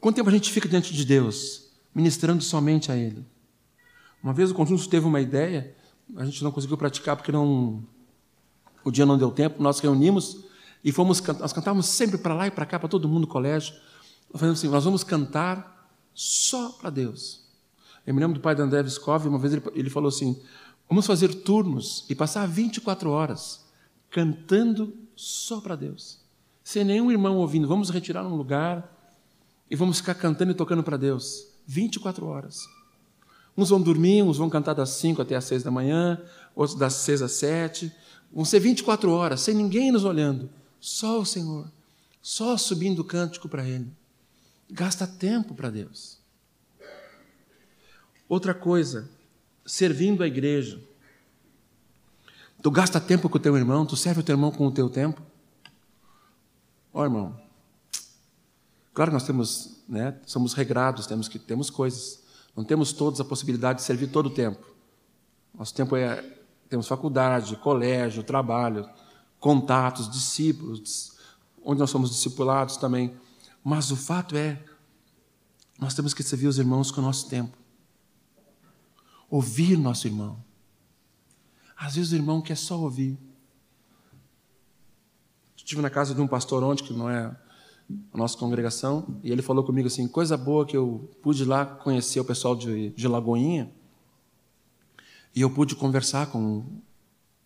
Quanto tempo a gente fica diante de Deus, ministrando somente a Ele? Uma vez o conjunto teve uma ideia, a gente não conseguiu praticar porque não, o dia não deu tempo, nós reunimos e fomos nós cantávamos sempre para lá e para cá, para todo mundo no colégio. Nós falamos assim, nós vamos cantar só para Deus. Eu me lembro do pai da André Viscov, uma vez ele, ele falou assim, vamos fazer turnos e passar 24 horas cantando só para Deus. Sem nenhum irmão ouvindo, vamos retirar um lugar e vamos ficar cantando e tocando para Deus 24 horas. Uns vão dormir, uns vão cantar das 5 até as 6 da manhã, outros das 6 às 7, Vão ser 24 horas, sem ninguém nos olhando. Só o Senhor. Só subindo o cântico para Ele. Gasta tempo para Deus. Outra coisa, servindo a igreja. Tu gasta tempo com o teu irmão, tu serve o teu irmão com o teu tempo. Ó oh, irmão, claro que nós temos, né, somos regrados, temos que temos coisas. Não temos todos a possibilidade de servir todo o tempo. Nosso tempo é temos faculdade, colégio, trabalho, contatos, discípulos, onde nós somos discipulados também. Mas o fato é, nós temos que servir os irmãos com o nosso tempo. Ouvir nosso irmão. Às vezes o irmão quer só ouvir. Estive na casa de um pastor ontem, que não é a nossa congregação, e ele falou comigo assim: coisa boa que eu pude lá conhecer o pessoal de, de Lagoinha e eu pude conversar com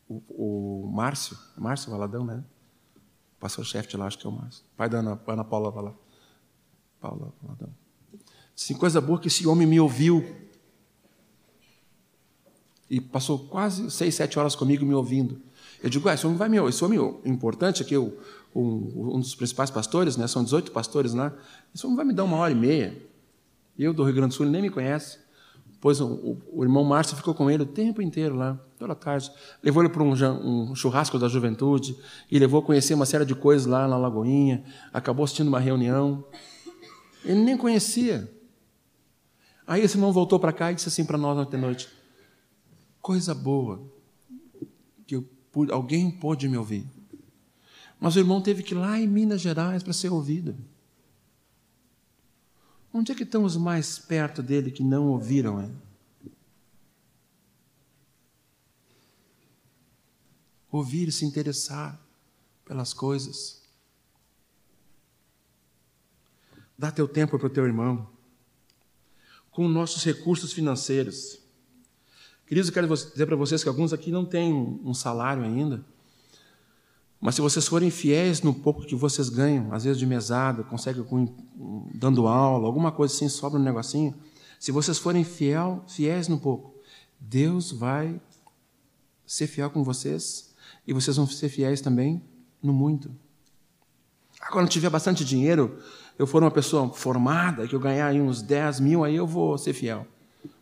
o, o Márcio, é Márcio Valadão, né? Pastor-chefe de lá, acho que é o Márcio. Pai da Ana, Ana Paula Valadão. Paula Valadão. Sim, coisa boa que esse homem me ouviu. E passou quase seis, sete horas comigo me ouvindo. Eu digo, ah, esse homem vai me Esse homem importante aqui, o, um, um dos principais pastores, né? São 18 pastores lá. Esse homem vai me dar uma hora e meia. Eu do Rio Grande do Sul, ele nem me conhece. Pois o, o, irmão Márcio ficou com ele o tempo inteiro lá, toda tarde. Levou ele para um, um, churrasco da juventude e levou a conhecer uma série de coisas lá na Lagoinha. Acabou assistindo uma reunião. Ele nem conhecia. Aí esse irmão voltou para cá e disse assim para nós ontem à noite: Coisa boa, que eu, alguém pôde me ouvir. Mas o irmão teve que ir lá em Minas Gerais para ser ouvido. Onde é que estão os mais perto dele que não ouviram ele? Ouvir se interessar pelas coisas. Dá teu tempo para o teu irmão. Com nossos recursos financeiros. Queridos, eu quero dizer para vocês que alguns aqui não têm um salário ainda. Mas se vocês forem fiéis no pouco que vocês ganham, às vezes de mesada, conseguem dando aula, alguma coisa assim, sobra um negocinho. Se vocês forem fiel, fiéis no pouco, Deus vai ser fiel com vocês e vocês vão ser fiéis também no muito. Agora, quando tiver bastante dinheiro, eu for uma pessoa formada, que eu ganhar uns 10 mil, aí eu vou ser fiel.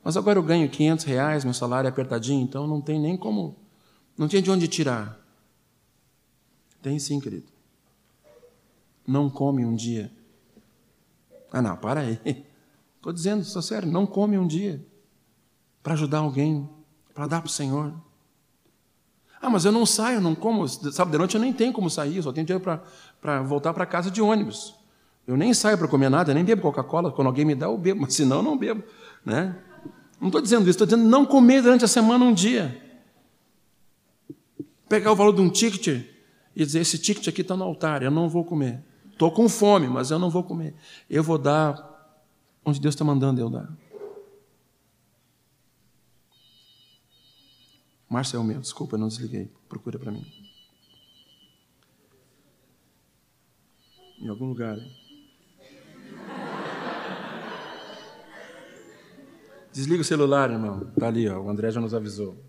Mas agora eu ganho 500 reais, meu salário é apertadinho, então não tem nem como, não tinha de onde tirar. Tem sim, querido. Não come um dia. Ah, não, para aí. <laughs> Estou dizendo, estou sério, não come um dia para ajudar alguém, para dar para o Senhor. Ah, mas eu não saio, não como. Sábado de noite eu nem tenho como sair, só tenho dinheiro para voltar para casa de ônibus. Eu nem saio para comer nada, nem bebo Coca-Cola. Quando alguém me dá, eu bebo, <laughs> mas senão eu não bebo. Né? Não estou dizendo isso, estou dizendo não comer durante a semana um dia. Pegar o valor de um ticket e dizer: esse ticket aqui está no altar, eu não vou comer. Estou com fome, mas eu não vou comer. Eu vou dar onde Deus está mandando eu dar. Márcio é o meu, desculpa, eu não desliguei. Procura para mim. Em algum lugar. Hein? Desliga o celular, irmão. Está ali, ó. o André já nos avisou.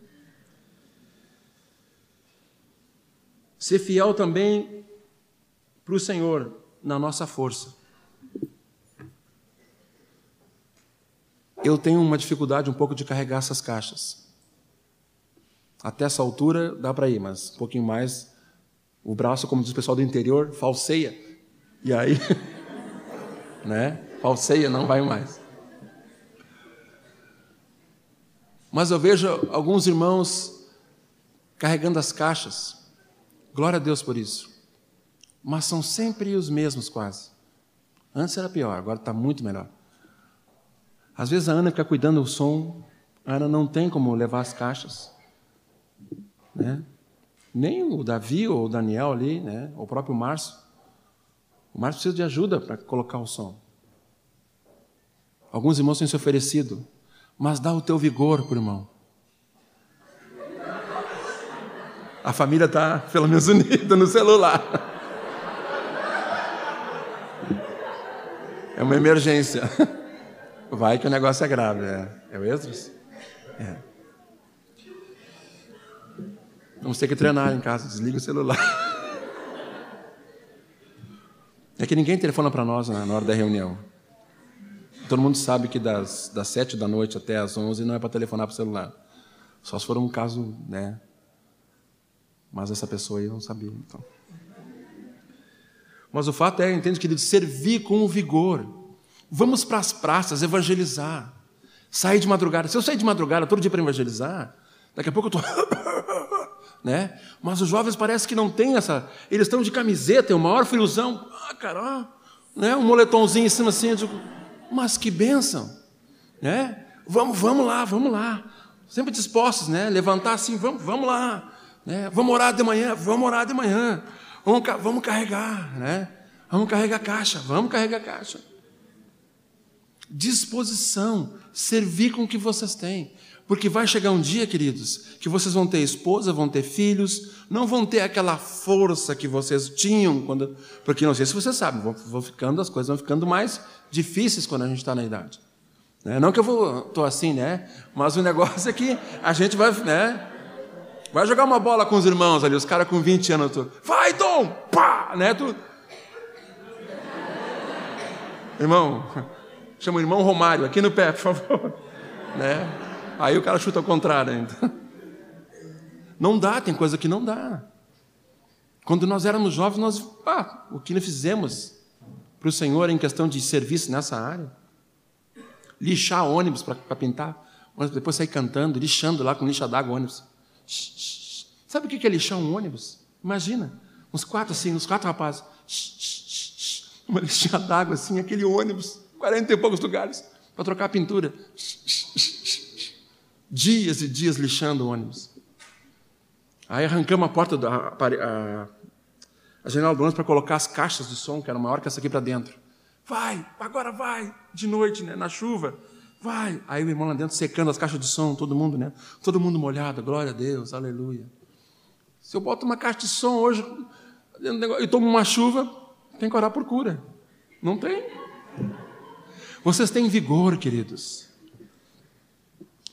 Ser fiel também para o Senhor na nossa força. Eu tenho uma dificuldade um pouco de carregar essas caixas. Até essa altura dá para ir, mas um pouquinho mais o braço, como diz o pessoal do interior, falseia. E aí, <laughs> né? Falseia, não vai mais. Mas eu vejo alguns irmãos carregando as caixas. Glória a Deus por isso. Mas são sempre os mesmos, quase. Antes era pior, agora está muito melhor. Às vezes a Ana fica cuidando do som, a Ana não tem como levar as caixas. Né? Nem o Davi ou o Daniel ali, né? o próprio Márcio. O Márcio precisa de ajuda para colocar o som. Alguns irmãos têm se oferecido, mas dá o teu vigor para o irmão. A família está, pelo menos, unida no celular. É uma emergência. Vai que o negócio é grave. É, é o Esdras? É. Vamos ter que treinar em casa. Desliga o celular. É que ninguém telefona para nós na hora da reunião. Todo mundo sabe que das, das sete da noite até as onze não é para telefonar para o celular. Só se for um caso, né? Mas essa pessoa aí não sabia. Então. Mas o fato é, entende, querido, servir com vigor. Vamos para as praças evangelizar. Sair de madrugada. Se eu sair de madrugada todo dia para evangelizar, daqui a pouco eu estou. <laughs> né? Mas os jovens parece que não têm essa. Eles estão de camiseta, é o maior friozão. Ah, cara, né? um moletomzinho em cima assim. Eu digo, mas que bênção, né? Vamos, vamos lá, vamos lá. Sempre dispostos, né? Levantar assim, vamos, vamos lá. Né? Vamos orar de manhã, vamos orar de manhã. Vamos, vamos carregar, né? Vamos carregar a caixa, vamos carregar a caixa. Disposição, servir com o que vocês têm. Porque vai chegar um dia, queridos, que vocês vão ter esposa, vão ter filhos, não vão ter aquela força que vocês tinham quando. Porque não sei se vocês sabem, vão, vão ficando, as coisas vão ficando mais difíceis quando a gente está na idade. Né? Não que eu vou, estou assim, né? Mas o <laughs> negócio é que a gente vai, né? Vai jogar uma bola com os irmãos ali, os caras com 20 anos, tu, vai, Dom! Pá! Né? Tu... Irmão, <laughs> chama o irmão Romário aqui no pé, por favor. <laughs> Né? Aí o cara chuta ao contrário ainda. <laughs> Não dá, tem coisa que não dá. Quando nós éramos jovens, nós, ah, o que nós fizemos para o Senhor em questão de serviço nessa área? Lixar ônibus para pintar, depois sair cantando, lixando lá com lixa d'água ônibus. Sabe o que é lixar um ônibus? Imagina, uns quatro assim, uns quatro rapazes. Uma lixinha d'água assim, aquele ônibus, quarenta e poucos lugares, para trocar a pintura dias e dias lixando o ônibus. Aí arrancamos a porta da a, a janela do ônibus para colocar as caixas de som, que era maior que essa aqui para dentro. Vai, agora vai, de noite, né, na chuva. Vai. Aí o irmão lá dentro secando as caixas de som, todo mundo, né? Todo mundo molhado, glória a Deus, aleluia. Se eu boto uma caixa de som hoje e tomo uma chuva, tem que orar por cura. Não tem? Vocês têm vigor, queridos.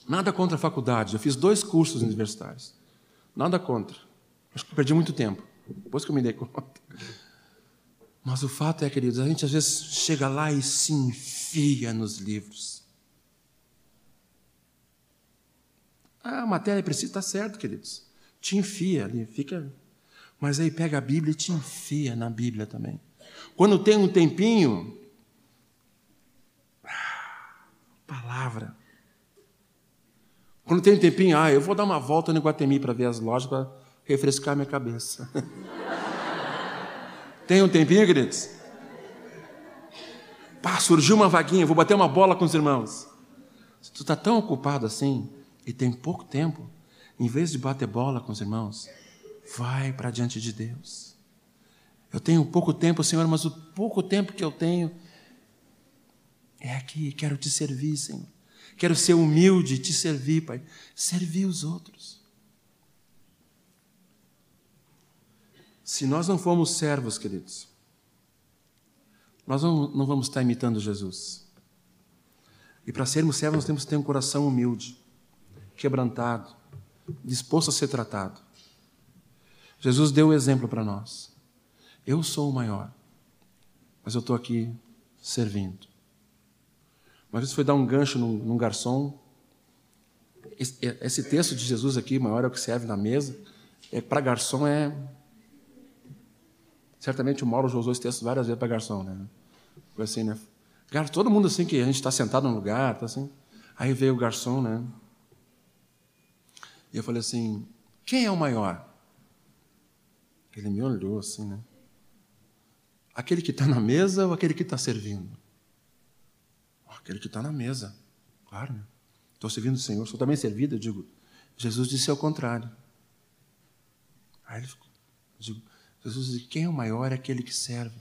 Nada contra a faculdade. Eu fiz dois cursos universitários. Nada contra. Acho que perdi muito tempo. Depois que eu me dei conta. Mas o fato é, queridos, a gente às vezes chega lá e se enfia nos livros. Ah, a matéria precisa estar certo, queridos. Te enfia ali, fica. Mas aí pega a Bíblia e te enfia na Bíblia também. Quando tem um tempinho, ah, palavra. Quando tem um tempinho, ah, eu vou dar uma volta no Guatemi para ver as lojas para refrescar minha cabeça. <laughs> tem um tempinho, queridos? Pá, surgiu uma vaguinha, vou bater uma bola com os irmãos. Tu está tão ocupado assim e tem pouco tempo, em vez de bater bola com os irmãos, vai para diante de Deus. Eu tenho pouco tempo, Senhor, mas o pouco tempo que eu tenho é aqui, quero te servir, Senhor. Quero ser humilde e te servir, Pai. Servir os outros. Se nós não formos servos, queridos, nós não, vamos estar imitando Jesus. E para sermos servos, nós temos que ter um coração humilde, quebrantado, disposto a ser tratado. Jesus deu o exemplo para nós. Eu sou o maior, mas eu estou aqui servindo. Uma vez foi dar um gancho num, num garçom. Esse, esse, texto de Jesus aqui, maior é o que serve na mesa, é, para garçom é Certamente o Mauro já usou esse texto várias vezes para garçom, né? Foi assim, né? Todo mundo assim que a gente está sentado num lugar, tá assim. Aí veio o garçom, né? E eu falei assim: quem é o maior? Ele me olhou assim, né? Aquele que está na mesa ou aquele que está servindo? Aquele que está na mesa. Claro, né? Estou servindo o Senhor, sou também servido. Eu digo, Jesus disse ao contrário. Aí ele ficou, digo, Jesus disse, quem é o maior é aquele que serve.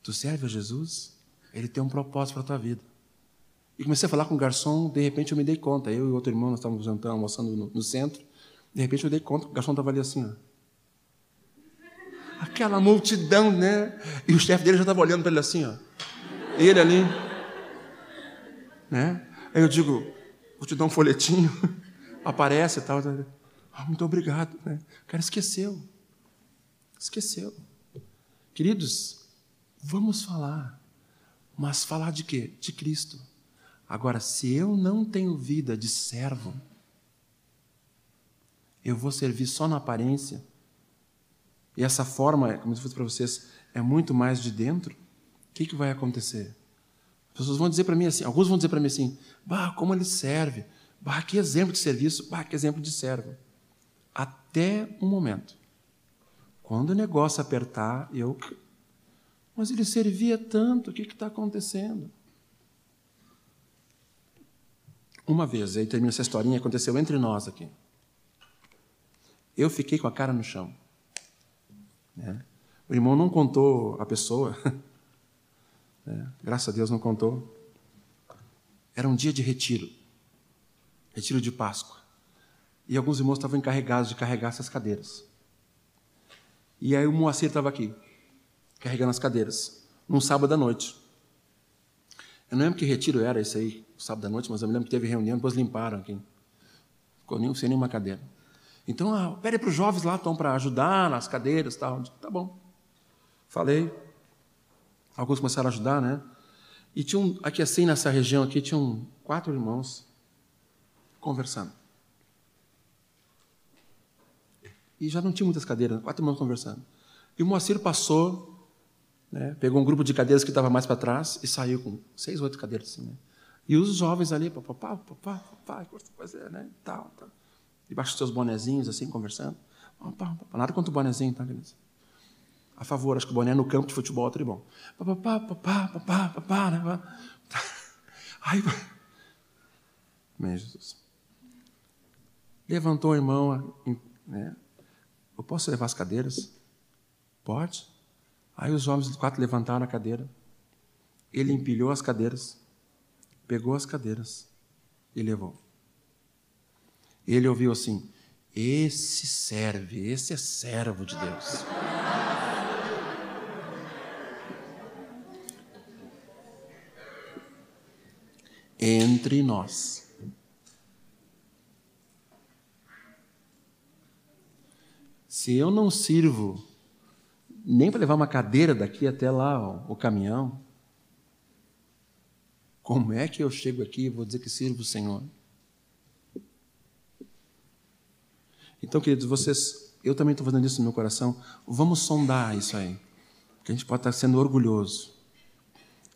Tu serve a Jesus, ele tem um propósito para a tua vida. E comecei a falar com o garçom, de repente eu me dei conta. Eu e outro irmão, nós estávamos jantando, almoçando no, no centro. De repente eu dei conta o garçom estava ali assim, ó. Aquela multidão, né? E o chefe dele já estava olhando para ele assim, ó. Ele ali. Né? Aí eu digo, vou te dar um folhetinho. <laughs> Aparece e tal. Ah, muito obrigado. Né? O cara esqueceu. Esqueceu. Queridos, vamos falar. Mas falar de quê? De Cristo. Agora, se eu não tenho vida de servo, eu vou servir só na aparência, e essa forma, como eu disse para vocês, é muito mais de dentro, o que, que vai acontecer? As pessoas vão dizer para mim assim, alguns vão dizer para mim assim, bah, como ele serve, bah, que exemplo de serviço, bah, que exemplo de servo. Até um momento. Quando o negócio apertar, eu. Mas ele servia tanto, o que está acontecendo? Uma vez, aí termina essa historinha, aconteceu entre nós aqui. Eu fiquei com a cara no chão. Né? O irmão não contou a pessoa, <laughs> né? graças a Deus não contou. Era um dia de retiro, retiro de Páscoa. E alguns irmãos estavam encarregados de carregar essas cadeiras. E aí o Moacir estava aqui, carregando as cadeiras, num sábado à noite. Eu não lembro que retiro era esse aí, sábado à noite, mas eu me lembro que teve reunião, depois limparam aqui. Ficou sem nenhuma cadeira. Então, ah, pede para os jovens lá, estão para ajudar nas cadeiras tal. Tá bom. Falei. Alguns começaram a ajudar, né? E tinha um, aqui assim, nessa região aqui, tinham quatro irmãos conversando. E já não tinha muitas cadeiras, quatro irmãos conversando. E o Moacir passou, né, pegou um grupo de cadeiras que estava mais para trás e saiu com seis, oito cadeiras assim, né? E os jovens ali, papapá, papapá, papapá, fazer, né? Tal, tal. Debaixo dos seus bonezinhos, assim, conversando. Nada contra o bonezinho, tá, beleza? A favor, acho que o boné no campo de futebol é tribom. Papapá, papapá, papapá, papapá, né? Ai, meu Jesus. Levantou o irmão, né? Eu posso levar as cadeiras? Pode. Aí os homens quatro levantaram a cadeira. Ele empilhou as cadeiras pegou as cadeiras e levou. Ele ouviu assim: Esse serve, esse é servo de Deus. Entre nós. Se eu não sirvo nem para levar uma cadeira daqui até lá, ó, o caminhão, como é que eu chego aqui e vou dizer que sirvo o Senhor? Então, queridos, vocês, eu também estou fazendo isso no meu coração. Vamos sondar isso aí. Porque a gente pode estar sendo orgulhoso.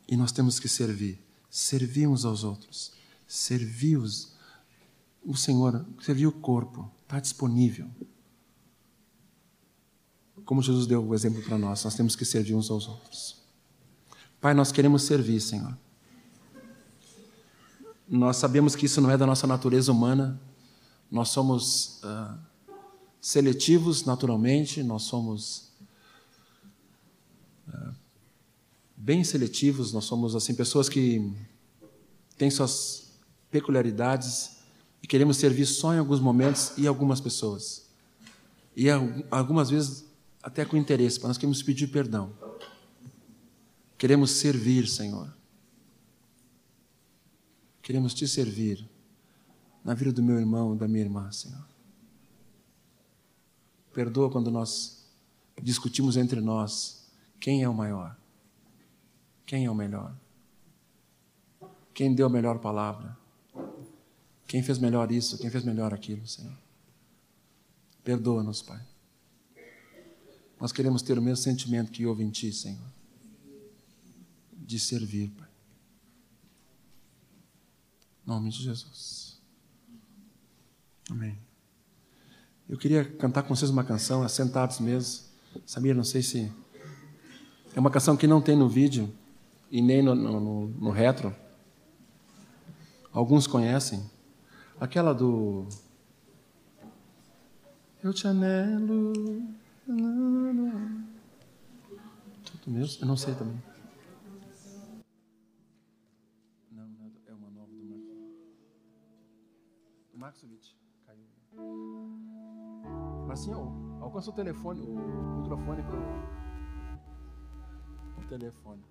E nós temos que servir. Servir uns aos outros. Servir os, o Senhor, servir o corpo. Está disponível. Como Jesus deu o exemplo para nós, nós temos que servir uns aos outros. Pai, nós queremos servir, Senhor. Nós sabemos que isso não é da nossa natureza humana. Nós somos uh, seletivos naturalmente, nós somos uh, bem seletivos, nós somos assim pessoas que têm suas peculiaridades e queremos servir só em alguns momentos e algumas pessoas. E algumas vezes até com interesse, mas nós queremos pedir perdão. Queremos servir, Senhor. Queremos te servir na vida do meu irmão e da minha irmã, Senhor. Perdoa quando nós discutimos entre nós quem é o maior, quem é o melhor, quem deu a melhor palavra, quem fez melhor isso, quem fez melhor aquilo, Senhor. Perdoa-nos, Pai. Nós queremos ter o mesmo sentimento que houve em Ti, Senhor, de servir, Pai. Em nome de Jesus. Amém. Eu queria cantar com vocês uma canção, assentados mesmo. Samir, não sei se. É uma canção que não tem no vídeo e nem no, no, no retro. Alguns conhecem. Aquela do. Eu te anelo. Tudo mesmo? Eu não sei também. Não, é uma nova do Marcos. Do Marcos. Caiu. Marcinho, alcança o telefone, o microfone para o telefone.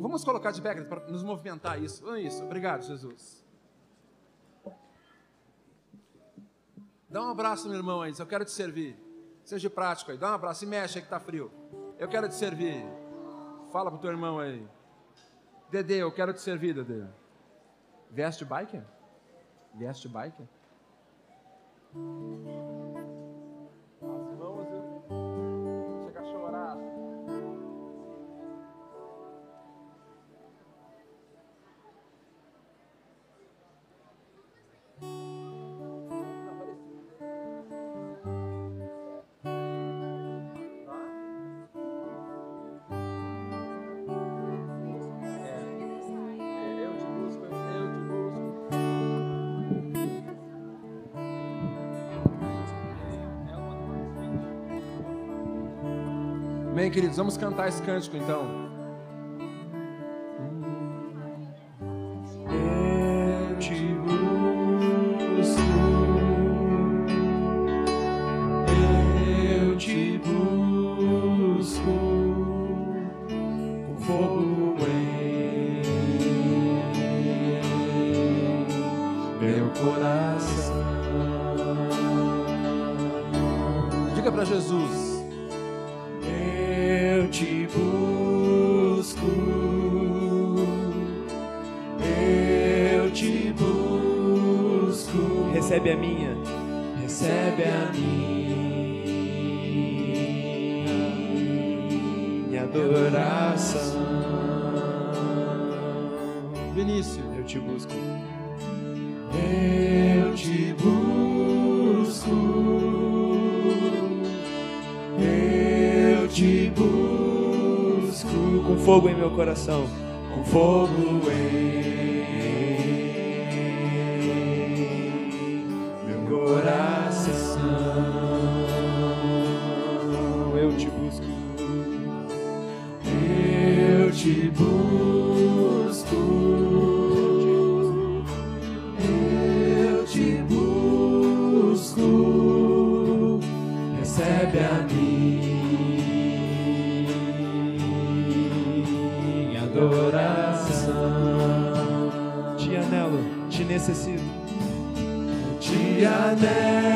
Vamos colocar de pé para nos movimentar isso. Isso, obrigado, Jesus. Dá um abraço, meu irmão, aí. Eu quero te servir. Seja prático aí. Dá um abraço e mexe aí que está frio. Eu quero te servir. Fala pro teu irmão aí. Dedê, eu quero te servir, Dedê. Veste biker? Veste biker? Queridos, vamos cantar esse cântico então. Coração. com fogo em meu coração. Eu te busco. Eu te busco, eu te busco, recebe a minha necessito. Te anelo,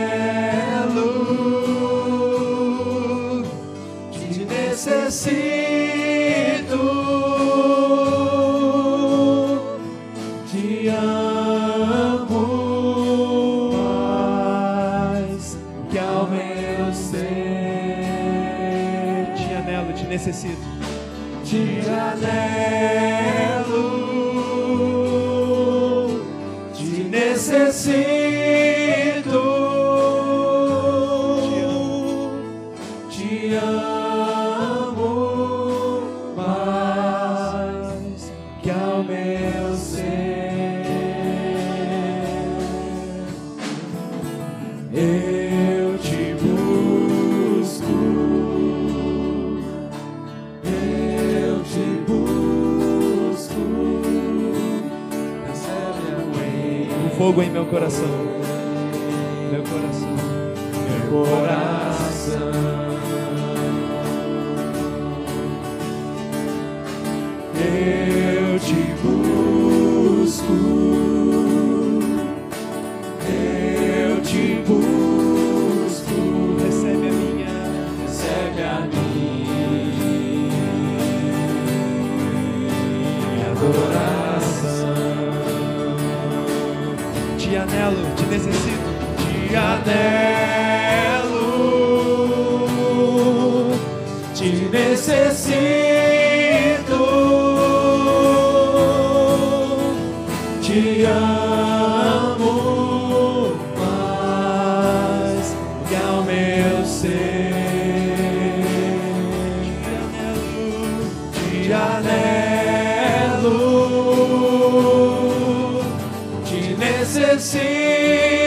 necessito,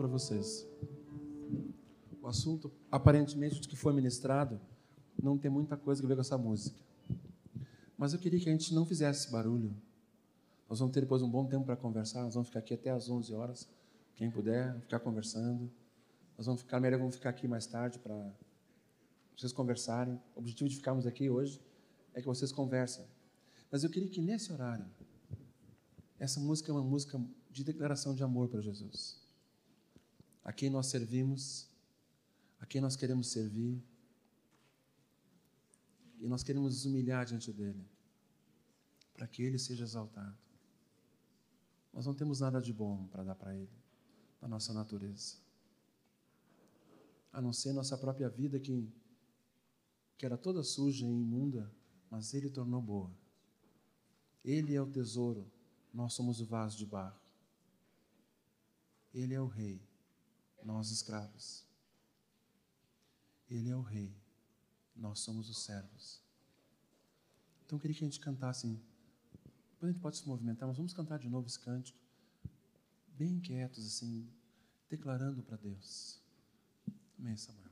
para vocês. O assunto, aparentemente, de que foi ministrado, não tem muita coisa a ver com essa música. Mas eu queria que a gente não fizesse barulho. Nós vamos ter depois um bom tempo para conversar. Nós vamos ficar aqui até às 11 horas. Quem puder, ficar conversando. Nós vamos ficar, melhor vamos ficar aqui mais tarde para vocês conversarem. O objetivo de ficarmos aqui hoje é que vocês conversem. Mas eu queria que nesse horário, essa música é uma música de declaração de amor para Jesus. A quem nós servimos, a quem nós queremos servir, e nós queremos nos humilhar diante dele, para que ele seja exaltado. Nós não temos nada de bom para dar para ele, na nossa natureza, a não ser nossa própria vida que, que era toda suja e imunda, mas ele tornou boa. Ele é o tesouro, nós somos o vaso de barro. Ele é o rei, nós escravos. Ele é o rei, nós somos os servos. Então eu queria que a gente cantasse. Depois a gente pode se movimentar, mas vamos cantar de novo esse cântico, bem quietos, assim, declarando para Deus. Amém, Samuel.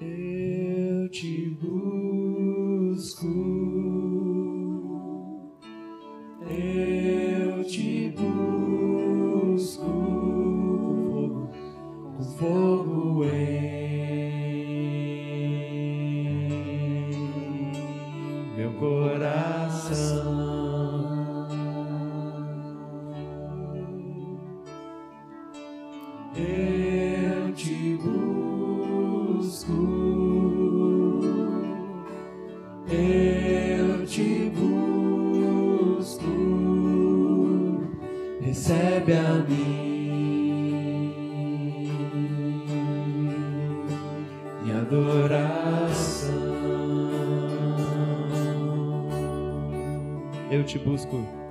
Eu te busco, com Eu te busco.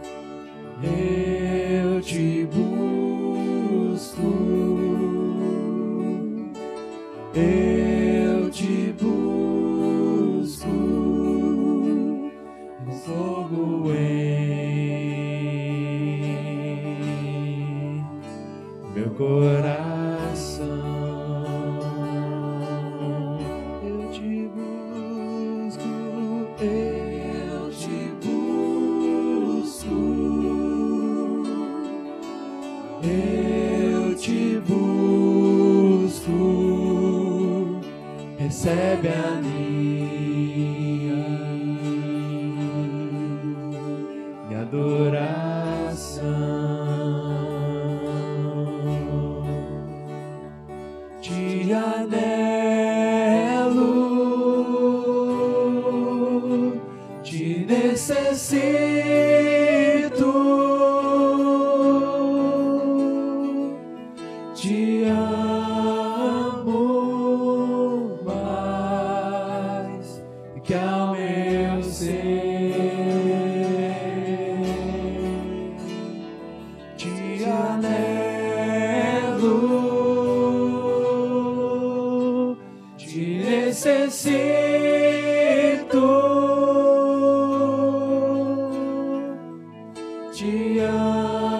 Te amo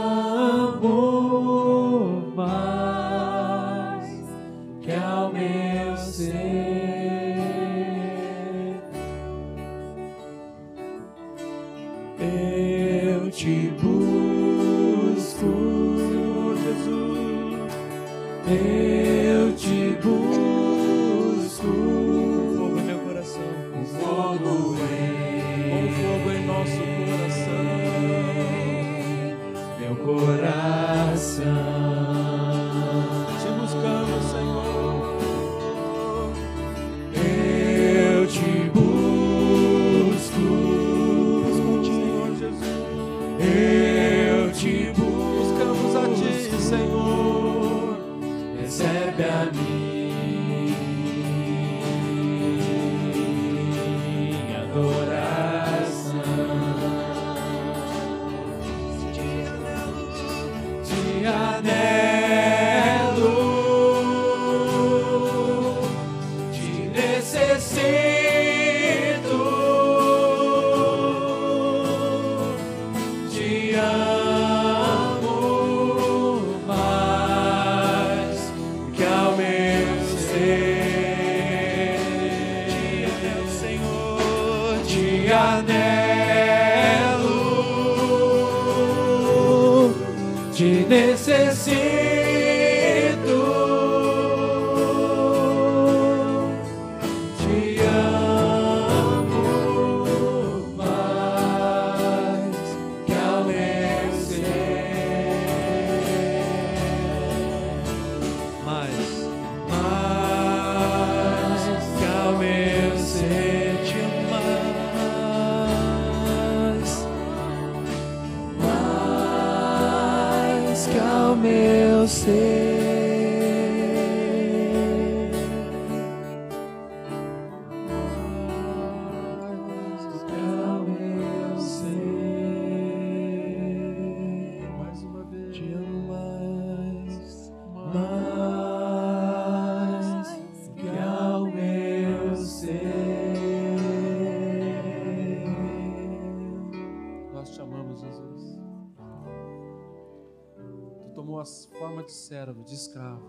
de servo, de escravo.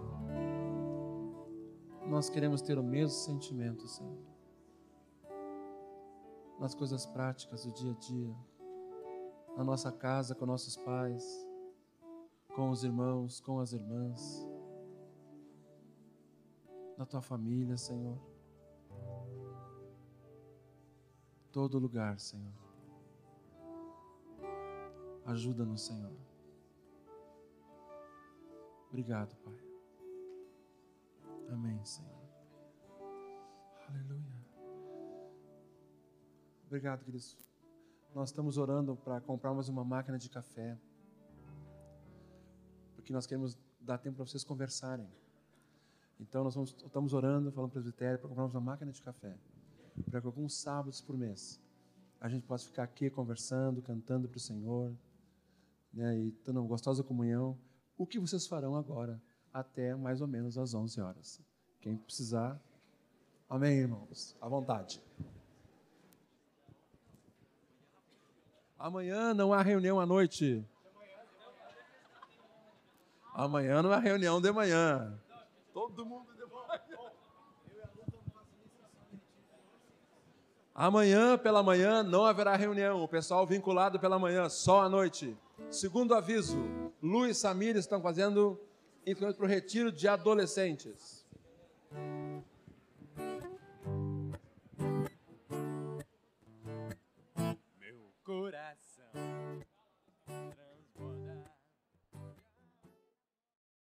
Nós queremos ter o mesmo sentimento, Senhor. Nas coisas práticas do dia a dia, na nossa casa, com nossos pais, com os irmãos, com as irmãs, na tua família, Senhor. Todo lugar, Senhor. Ajuda-nos, Senhor. Obrigado, Pai. Amém, Senhor. Aleluia. Obrigado, queridos. Nós estamos orando para comprarmos uma máquina de café. Porque nós queremos dar tempo para vocês conversarem. Então, nós vamos, estamos orando, falando para o presbitério, para comprarmos uma máquina de café. Para que alguns sábados por mês a gente possa ficar aqui conversando, cantando para o Senhor, né, e tendo uma gostosa comunhão. O que vocês farão agora, até mais ou menos às 11 horas? Quem precisar. Amém, irmãos? À vontade. Amanhã não há reunião à noite. Amanhã não há reunião de manhã. Todo mundo de manhã. Amanhã pela manhã não haverá reunião. O pessoal vinculado pela manhã, só à noite. Segundo aviso, Lu e Samir estão fazendo inscrições para o retiro de adolescentes.